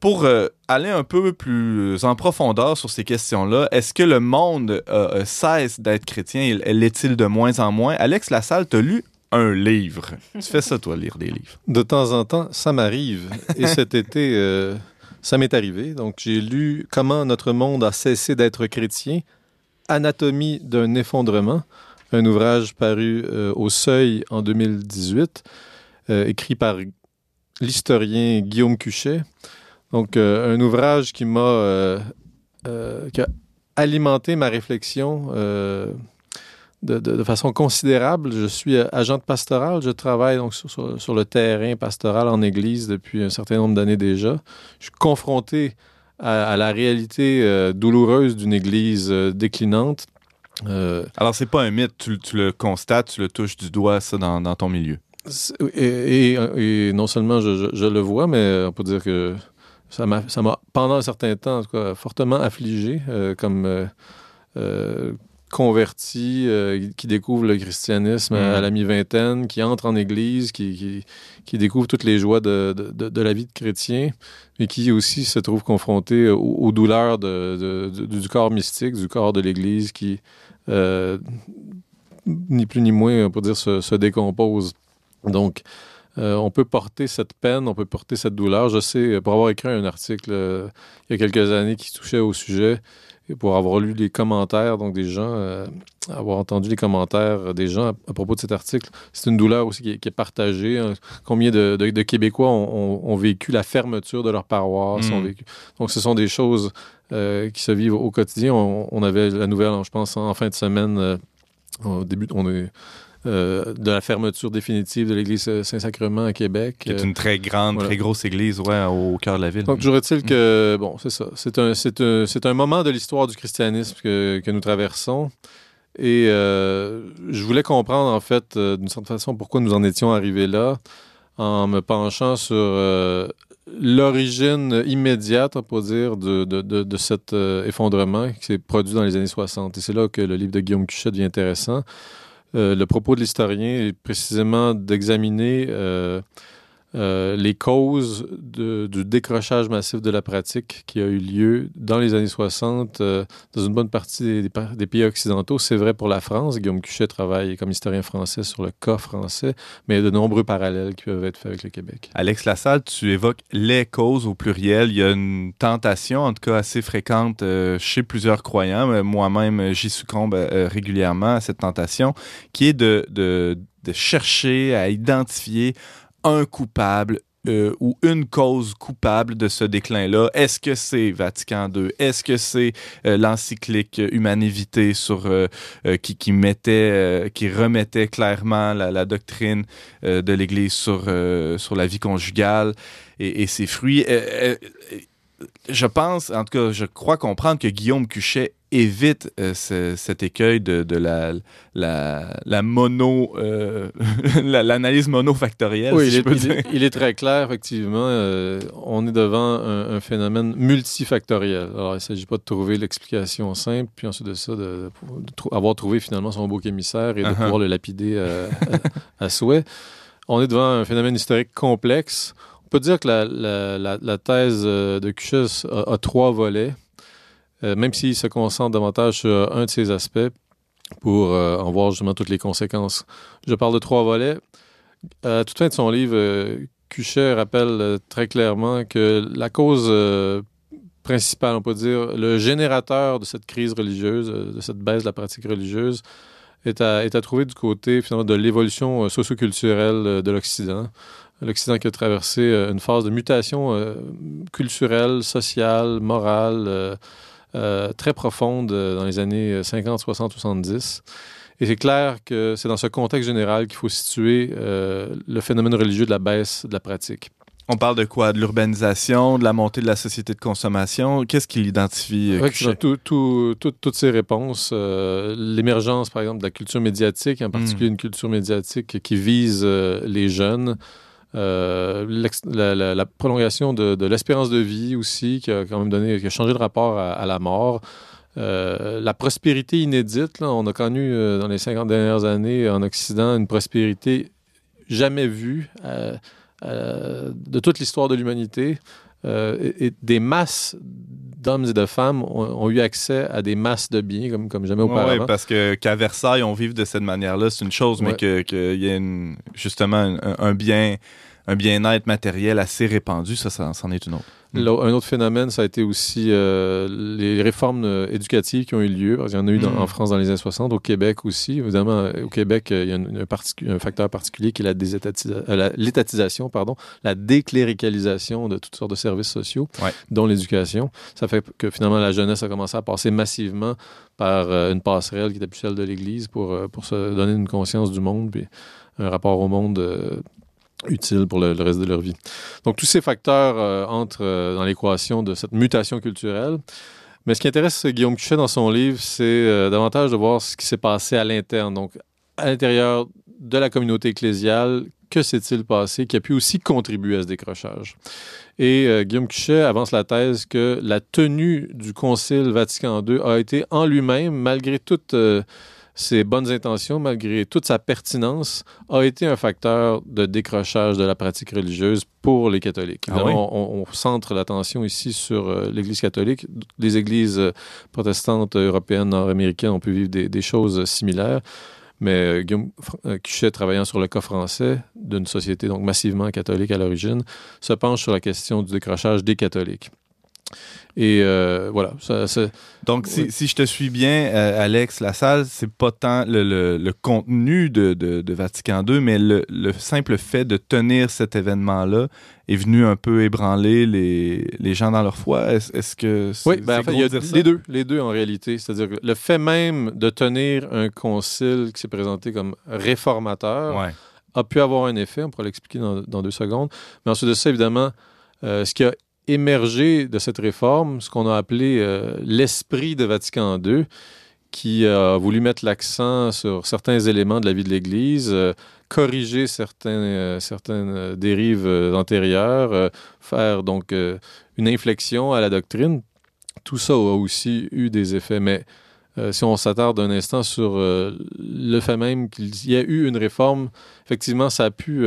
Pour aller un peu plus en profondeur sur ces questions-là, est-ce que le monde cesse d'être chrétien? L'est-il de moins en moins? Alex Lassalle, t'as lu un livre. tu fais ça, toi, lire des livres? De temps en temps, ça m'arrive. Et cet été, euh, ça m'est arrivé. Donc, j'ai lu Comment notre monde a cessé d'être chrétien, Anatomie d'un effondrement, un ouvrage paru euh, au Seuil en 2018, euh, écrit par l'historien Guillaume Cuchet. Donc, euh, un ouvrage qui m'a alimenté ma réflexion de, de- de façon considérable. Je suis euh, agent de pastoral. Je travaille donc sur, sur- sur le terrain pastoral en Église depuis un certain nombre d'années déjà. Je suis confronté à, à la réalité euh, douloureuse d'une Église euh, déclinante Euh, Alors, c'est pas un mythe, tu, tu le constates, tu le touches du doigt, ça, dans, dans ton milieu. et, et- et non seulement je, je- je le vois, mais on peut dire que ça m'a, pendant un certain temps, en tout cas, fortement affligé, comme euh, euh, converti, euh, qui découvre le christianisme à, à la mi-vingtaine, qui entre en église, qui, qui, qui découvre toutes les joies de, de, de- de la vie de chrétien, mais qui aussi se trouve confronté aux, aux douleurs de, du corps mystique, du corps de l'Église, qui, euh, ni plus ni moins, pour dire, se, se décompose. Donc, euh, on peut porter cette peine, on peut porter cette douleur. Je sais, pour avoir écrit un article il y a quelques années qui touchait au sujet, et pour avoir lu les commentaires, donc des gens, euh, avoir entendu les commentaires des gens à, à propos de cet article, c'est une douleur aussi qui est, qui est partagée. hein. Combien de, de- de Québécois ont, ont- ont vécu la fermeture de leur paroisse? Mm. ont vécu... Donc, ce sont des choses euh, qui se vivent au quotidien. On, on avait la nouvelle, je pense, en fin de semaine, euh, au début, on est euh, de la fermeture définitive de l'église Saint-Sacrement à Québec. Qui est Euh, une très grande, voilà. très grosse église ouais, au cœur de la ville. donc, toujours est-il que, bon, c'est ça. C'est un, c'est un, c'est un moment de l'histoire du christianisme que, que nous traversons. Et euh, je voulais comprendre, en fait, euh, d'une certaine façon, pourquoi nous en étions arrivés là, en me penchant sur euh, l'origine immédiate, on peut dire, de, de, de, de cet euh, effondrement qui s'est produit dans les années 60. Et c'est là que le livre de Guillaume Cuchet devient intéressant. Euh, le propos de l'historien est précisément d'examiner euh, les causes du décrochage massif de la pratique qui a eu lieu dans les années 60 euh, dans une bonne partie des, des pa- des pays occidentaux. C'est vrai pour la France. Guillaume Cuchet travaille comme historien français sur le cas français, mais il y a de nombreux parallèles qui peuvent être faits avec le Québec. Alex Lassalle, tu évoques les causes au pluriel. Il y a une tentation, en tout cas assez fréquente euh, chez plusieurs croyants. Moi-même, j'y succombe régulièrement à cette tentation, qui est de chercher à identifier un coupable. euh, ou une cause coupable de ce déclin-là? Est-ce que c'est Vatican II? Est-ce que c'est euh, l'encyclique Humanité sur, euh, qui, qui, mettait, qui remettait clairement la, doctrine de l'Église sur, sur la vie conjugale et ses fruits? Je pense, en tout cas, je crois comprendre que Guillaume Cuchet évite euh, ce- cet écueil de, de la, la, la mono, euh, la- l'analyse monofactorielle. Oui, si il est, peux il dire. est- il est très clair, effectivement. euh, on est devant un, un phénomène multifactoriel. Alors, il ne s'agit pas de trouver l'explication simple, puis ensuite de ça, de, avoir trouvé finalement son bouc émissaire et de Uh-huh. pouvoir le lapider à, à souhait. On est devant un phénomène historique complexe. On peut dire que la, thèse euh, de Cuchet a, trois volets, euh, même s'il se concentre davantage sur un de ces aspects pour euh, en voir justement toutes les conséquences. Je parle de trois volets. À toute fin de son livre, euh, Cuchet rappelle très clairement que la cause principale, on peut dire, le générateur de cette crise religieuse, de cette baisse de la pratique religieuse, est à, est à trouver du côté finalement de l'évolution socioculturelle de l'Occident. L'Occident qui a traversé euh, une phase de mutation euh, culturelle, sociale, morale, euh, très profonde dans les années 50, 60, 70. Et c'est clair que c'est dans ce contexte général qu'il faut situer le phénomène religieux de la baisse de la pratique. On parle de quoi? De l'urbanisation, de la montée de la société de consommation? Qu'est-ce qu'il identifie? euh, Ouais, Cuchet? tout- tout- tout- toutes ces réponses, euh, l'émergence, par exemple, de la culture médiatique, en particulier une culture médiatique qui vise euh, les jeunes, la, la- prolongation de, l'espérance de vie aussi, qui a quand même donné, qui a changé le rapport à, la mort. Euh, la prospérité inédite, on a connu euh, dans les 50 dernières années en Occident une prospérité jamais vue euh, euh, de toute l'histoire de l'humanité. Euh, et des masses d'hommes et de femmes ont, ont eu accès à des masses de biens comme, comme jamais auparavant. ouais, parce que qu'à Versailles, on vive de cette manière-là, c'est une chose, mais Ouais. que qu'il y ait justement un, un bien un bien-être matériel assez répandu, ça, ça c'en est une autre. Un autre phénomène, ça a été aussi euh, les réformes euh, éducatives qui ont eu lieu. Parce qu'il y en a eu dans- Mm. en France dans les années 60, au Québec aussi. Évidemment, euh, au Québec, il y a un, facteur particulier qui est la l'étatisation, pardon, la décléricalisation de toutes sortes de services sociaux, Ouais. dont l'éducation. Ça fait que finalement, la jeunesse a commencé à passer massivement par une passerelle qui était plus celle de l'Église pour, pour se donner une conscience du monde, puis un rapport au monde euh, utile pour le, reste de leur vie. Donc, tous ces facteurs euh, entrent euh, dans l'équation de cette mutation culturelle. Mais ce qui intéresse Guillaume Cuchet dans son livre, c'est euh, davantage de voir ce qui s'est passé à l'interne. Donc, à l'intérieur de la communauté ecclésiale, que s'est-il passé qui a pu aussi contribuer à ce décrochage? Et Guillaume Cuchet avance la thèse que la tenue du Concile Vatican II a été en lui-même, malgré toutes euh, ses bonnes intentions, malgré toute sa pertinence, a été un facteur de décrochage de la pratique religieuse pour les catholiques. Ah on, on centre l'attention ici sur euh, l'Église catholique. Les églises euh, protestantes européennes, nord-américaines, on peut vivre des, des choses similaires. Mais euh, Guillaume Cuchet, travaillant sur le cas français d'une société donc massivement catholique à l'origine, se penche sur la question du décrochage des catholiques. Et euh, voilà, ça, ça- Donc, si, je te suis bien, euh, Alex Lassalle, c'est pas tant le, le- le contenu de, de- de Vatican II, mais le, le simple fait de tenir cet événement-là est venu un peu ébranler les, les gens dans leur foi. Est-ce que c'est Oui, ben, en fait, il y a les deux, les deux en réalité. C'est-à-dire que le fait même de tenir un concile qui s'est présenté comme réformateur Ouais. a pu avoir un effet, on pourra l'expliquer dans, dans deux secondes. Mais ensuite de ça, évidemment, euh, ce qui a émergé de cette réforme, ce qu'on a appelé euh, l'esprit de Vatican II, qui a voulu mettre l'accent sur certains éléments de la vie de l'Église, euh, corriger certains, euh, certaines dérives antérieures, faire donc une inflexion à la doctrine. Tout ça a aussi eu des effets. Mais si on s'attarde un instant sur le fait même qu'il y a eu une réforme, effectivement, ça a pu,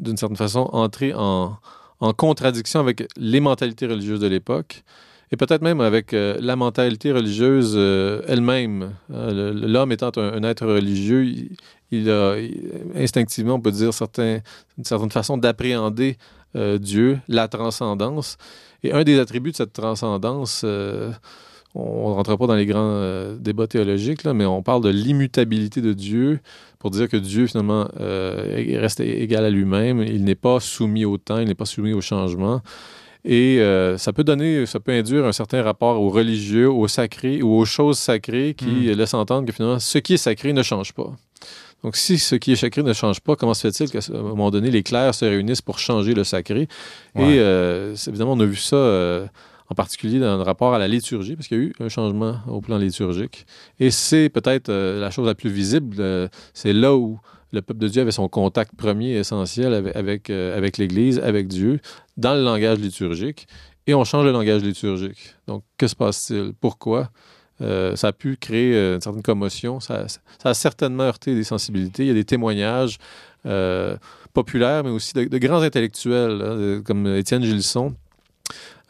d'une certaine façon, entrer en, en contradiction avec les mentalités religieuses de l'époque et peut-être même avec euh, la mentalité religieuse euh, elle-même. Le- le- L'homme étant un, être religieux, il, a instinctivement, on peut dire, certains, une certaine façon d'appréhender euh, Dieu, la transcendance. Et un des attributs de cette transcendance, euh, on ne rentre pas dans les grands euh, débats théologiques, là, mais on parle de l'immutabilité de Dieu pour dire que Dieu, finalement, euh, reste égal à lui-même. Il n'est pas soumis au temps, il n'est pas soumis au changement. Et euh, ça peut donner, ça peut induire un certain rapport au religieux, au sacré ou aux choses sacrées qui laissent entendre que finalement, ce qui est sacré ne change pas. Donc, si ce qui est sacré ne change pas, comment se fait-il qu'à un moment donné, les clercs se réunissent pour changer le sacré? Ouais. Et euh, évidemment, on a vu ça euh, en particulier dans le rapport à la liturgie, parce qu'il y a eu un changement au plan liturgique. Et c'est peut-être euh, la chose la plus visible. euh, c'est là où le peuple de Dieu avait son contact premier et essentiel euh, avec l'Église, avec Dieu, dans le langage liturgique. Et on change le langage liturgique. Donc, que se passe-t-il? Pourquoi? Ça a pu créer une certaine commotion. Ça, a certainement heurté des sensibilités. Il y a des témoignages populaires, mais aussi de, grands intellectuels, hein, comme Étienne Gilson,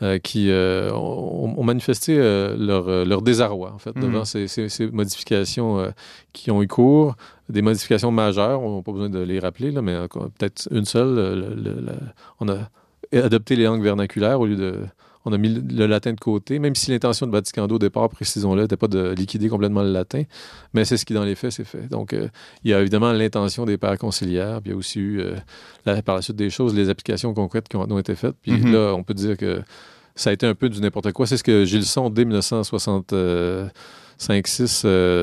euh, qui euh, ont, ont manifesté euh, leur, leur désarroi, en fait, Mhm. devant ces, ces- ces modifications qui ont eu cours, des modifications majeures, on n'a pas besoin de les rappeler, là, mais peut-être une seule. le- le- la- on a adopté les langues vernaculaires au lieu de... On a mis le, latin de côté, même si l'intention de Vatican II au départ, précisons-le, n'était pas de liquider complètement le latin, mais c'est ce qui, dans les faits, s'est fait. Donc, euh, il y a évidemment l'intention des pères conciliaires, puis il y a aussi eu, euh, la- par la suite des choses, les applications concrètes qui ont, ont été faites. Puis Mhm. là, on peut dire que ça a été un peu du n'importe quoi. C'est ce que Gilson, dès 1965-6, euh,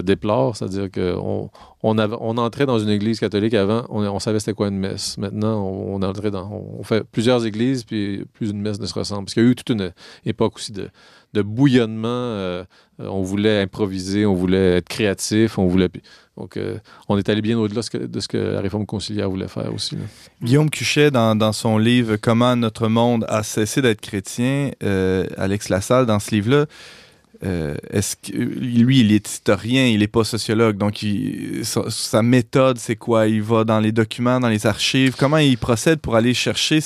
déplore, c'est-à-dire qu'on on, on entrait dans une église catholique avant, on, savait c'était quoi une messe. Maintenant, on, on entrait dans, on fait plusieurs églises, puis plus une messe ne se ressemble. Parce qu'il y a eu toute une époque aussi de, bouillonnement. euh, on voulait improviser, on voulait être créatif, on voulait... Donc, euh, on est allé bien au-delà de ce que- la réforme conciliaire voulait faire aussi. Guillaume Cuchet, dans, son livre Comment notre monde a cessé d'être chrétien, euh, Alex Lassalle, dans ce livre-là, euh, est-ce que lui, il est historien, il n'est pas sociologue, donc sa, méthode, c'est quoi? Il va dans les documents, dans les archives? Comment il procède pour aller chercher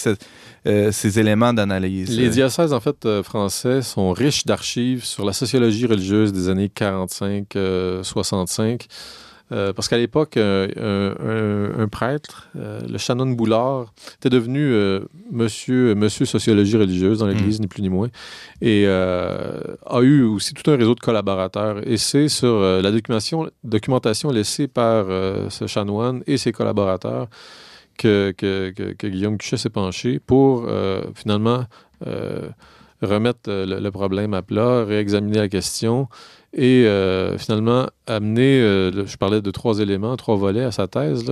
euh, ces éléments d'analyse? Les diocèses, en fait, euh, français sont riches d'archives sur la sociologie religieuse des années 45-65. Euh, parce qu'à l'époque, euh, un, un- prêtre, euh, le Shannon Boulard, était devenu euh, monsieur, monsieur sociologie religieuse dans l'Église, ni plus ni moins, et euh, a eu aussi tout un réseau de collaborateurs. Et c'est sur euh, la documentation, documentation laissée par euh, ce chanoine et ses collaborateurs que, que, que- que Guillaume Cuchet s'est penché pour euh, finalement euh, remettre euh, le, le problème à plat, réexaminer la question et euh, finalement amener, euh, je parlais de trois éléments, trois volets à sa thèse.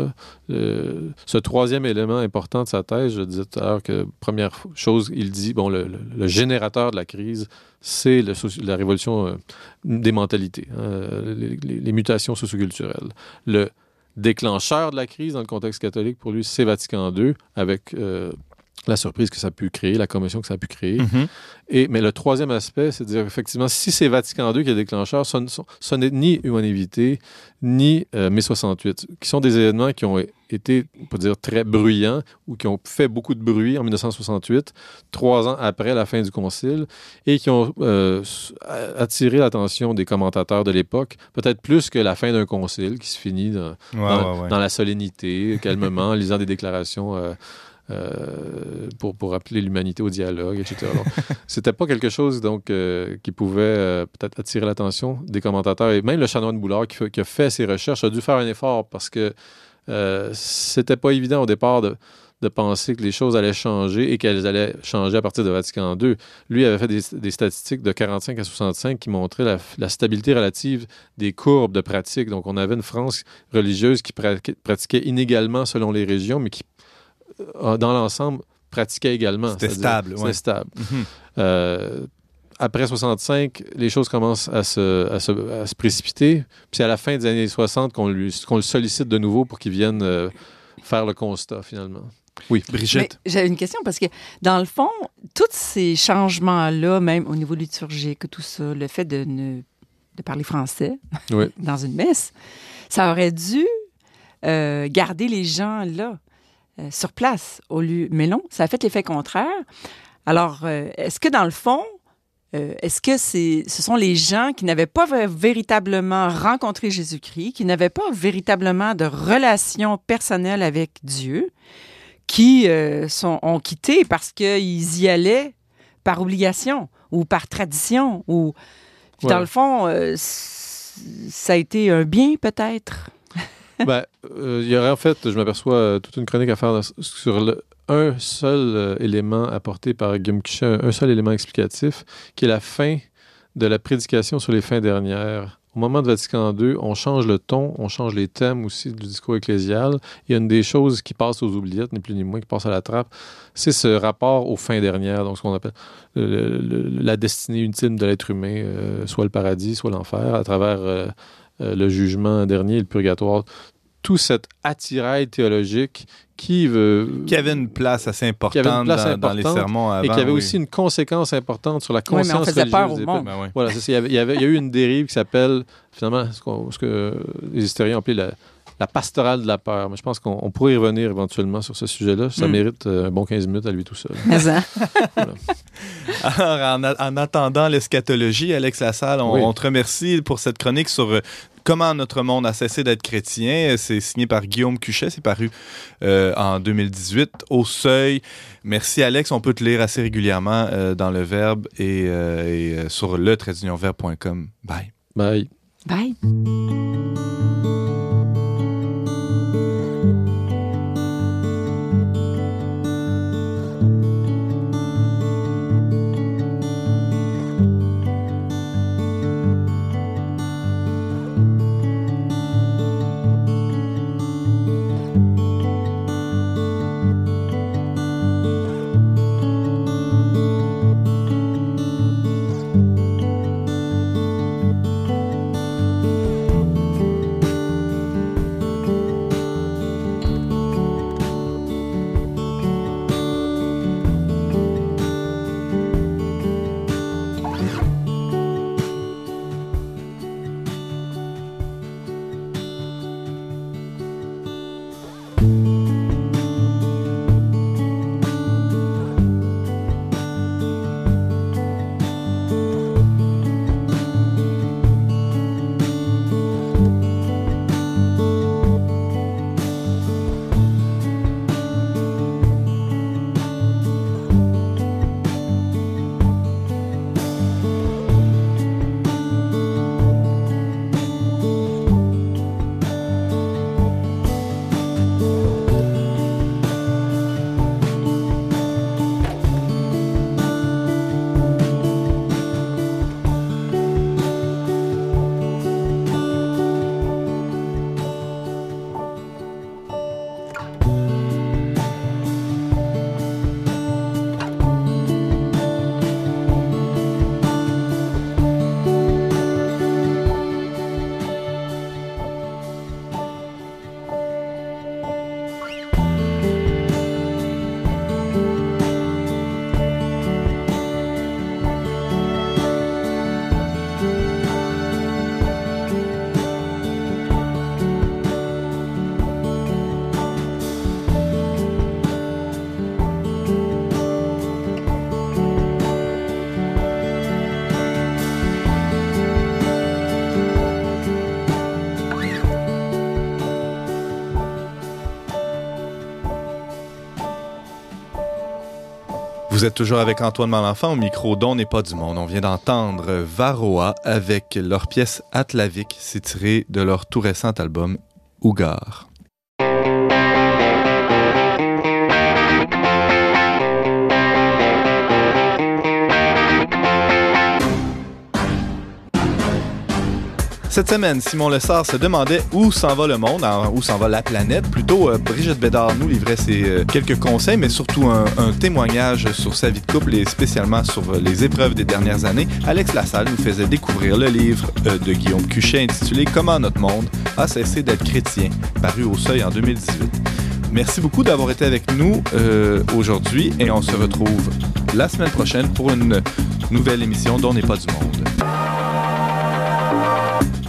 Ce troisième élément important de sa thèse, je disais tout à l'heure que première chose, il dit, bon, le, générateur de la crise, c'est la révolution euh, des mentalités, hein, les, les- mutations socioculturelles. Le déclencheur de la crise dans le contexte catholique, pour lui, c'est Vatican II, avec la surprise que ça a pu créer, la commotion que ça a pu créer. Mhm. Et, mais le troisième aspect, c'est de dire effectivement, si c'est Vatican II qui est déclencheur, ce, n'est ni Humanité, ni euh, mai 68, qui sont des événements qui ont été, on peut dire, très bruyants ou qui ont fait beaucoup de bruit en 1968, trois ans après la fin du Concile, et qui ont euh, attiré l'attention des commentateurs de l'époque, peut-être plus que la fin d'un Concile qui se finit dans, Ouais, dans, ouais, ouais. dans la solennité, calmement, en lisant des déclarations euh, euh, pour, pour appeler l'humanité au dialogue, etc. C'était pas quelque chose donc euh, qui pouvait euh, peut-être attirer l'attention des commentateurs. Et même le chanoine Boulard qui, a fait ses recherches a dû faire un effort parce que c'était pas évident au départ de, de penser que les choses allaient changer et qu'elles allaient changer à partir de Vatican II. Lui avait fait des, des statistiques de 45 à 65 qui montraient la, la stabilité relative des courbes de pratique. Donc, on avait une France religieuse qui pra- pratiquait inégalement selon les régions, mais qui, dans l'ensemble, pratiquait également. C'était stable, ouais. Stable. Mhm. Euh, après 65, les choses commencent à se, à se, à se précipiter. Puis c'est à la fin des années 60 qu'on lui- qu'on le sollicite de nouveau pour qu'il vienne euh, faire le constat, finalement. Oui. Brigitte. J'avais une question parce que, dans le fond, tous ces changements-là, même au niveau liturgique, tout ça, le fait de, ne, de parler français Oui. dans une messe, ça aurait dû euh, garder les gens là, euh, sur place, au lieu. Mais non, ça a fait l'effet contraire. Alors, euh, est-ce que dans le fond, euh, est-ce que c'est, ce sont les gens qui n'avaient pas vé- véritablement rencontré Jésus-Christ, qui n'avaient pas véritablement de relation personnelle avec Dieu, qui sont, ont quitté parce qu'ils y allaient par obligation ou par tradition ou dans le fond ça a été un bien peut-être? Ben, euh, il y aurait en fait, je m'aperçois, euh, toute une chronique à faire sur un seul euh, élément apporté par Guillaume un, seul élément explicatif, qui est la fin de la prédication sur les fins dernières. Au moment de Vatican II, on change le ton, on change les thèmes aussi du discours ecclésial. Il y a une des choses qui passe aux oubliettes, ni plus ni moins, qui passe à la trappe, c'est ce rapport aux fins dernières, donc ce qu'on appelle le- le- la destinée ultime de l'être humain, soit le paradis, soit l'enfer, à travers euh, le jugement dernier le purgatoire. Tout cet attirail théologique qui veut... Qui avait une place assez importante, Qui avait une place dans, dans les importante sermons avant. et qui avait oui. aussi une conséquence importante sur la mais on conscience faisait peur religieuse au monde. Ben. Voilà. Il y, avait, il, y a eu une dérive qui s'appelle, finalement, ce, ce que les historiens ont appelé la, la pastorale de la peur. Mais je pense qu'on on pourrait y revenir éventuellement sur ce sujet-là. Ça Mm. mérite euh, un bon 15 minutes à lui tout seul. Mais, Alors, en, a- en attendant l'eschatologie, Alex Lassalle, on, Oui. on te remercie pour cette chronique sur euh, comment notre monde a cessé d'être chrétien. C'est signé par Guillaume Cuchet, c'est paru euh, en 2018 au Seuil. Merci Alex, on peut te lire assez régulièrement euh, dans le Verbe et, euh, et, sur le. Bye. Bye. bye Vous êtes toujours avec Antoine Malenfant au micro d'On n'est pas du monde. On vient d'entendre Varroa avec leur pièce Atlavik. C'est tiré de leur tout récent album Ougar. Cette semaine, Simon Lessard se demandait où s'en va le monde, où s'en va la planète. Plutôt, euh, Brigitte Bédard nous livrait ses euh, quelques conseils, mais surtout un, témoignage sur sa vie de couple et spécialement sur euh, les épreuves des dernières années. Alex Lassalle nous faisait découvrir le livre de Guillaume Cuchet intitulé Comment notre monde a cessé d'être chrétien, paru au Seuil en 2018. Merci beaucoup d'avoir été avec nous aujourd'hui et on se retrouve la semaine prochaine pour une nouvelle émission dont n'est pas du monde.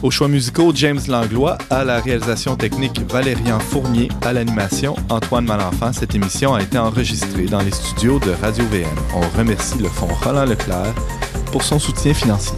Aux choix musicaux, James Langlois, à la réalisation technique, Valérian Fournier, à l'animation, Antoine Malenfant. Cette émission a été enregistrée dans les studios de Radio-VM. On remercie le Fonds Roland Leclerc pour son soutien financier.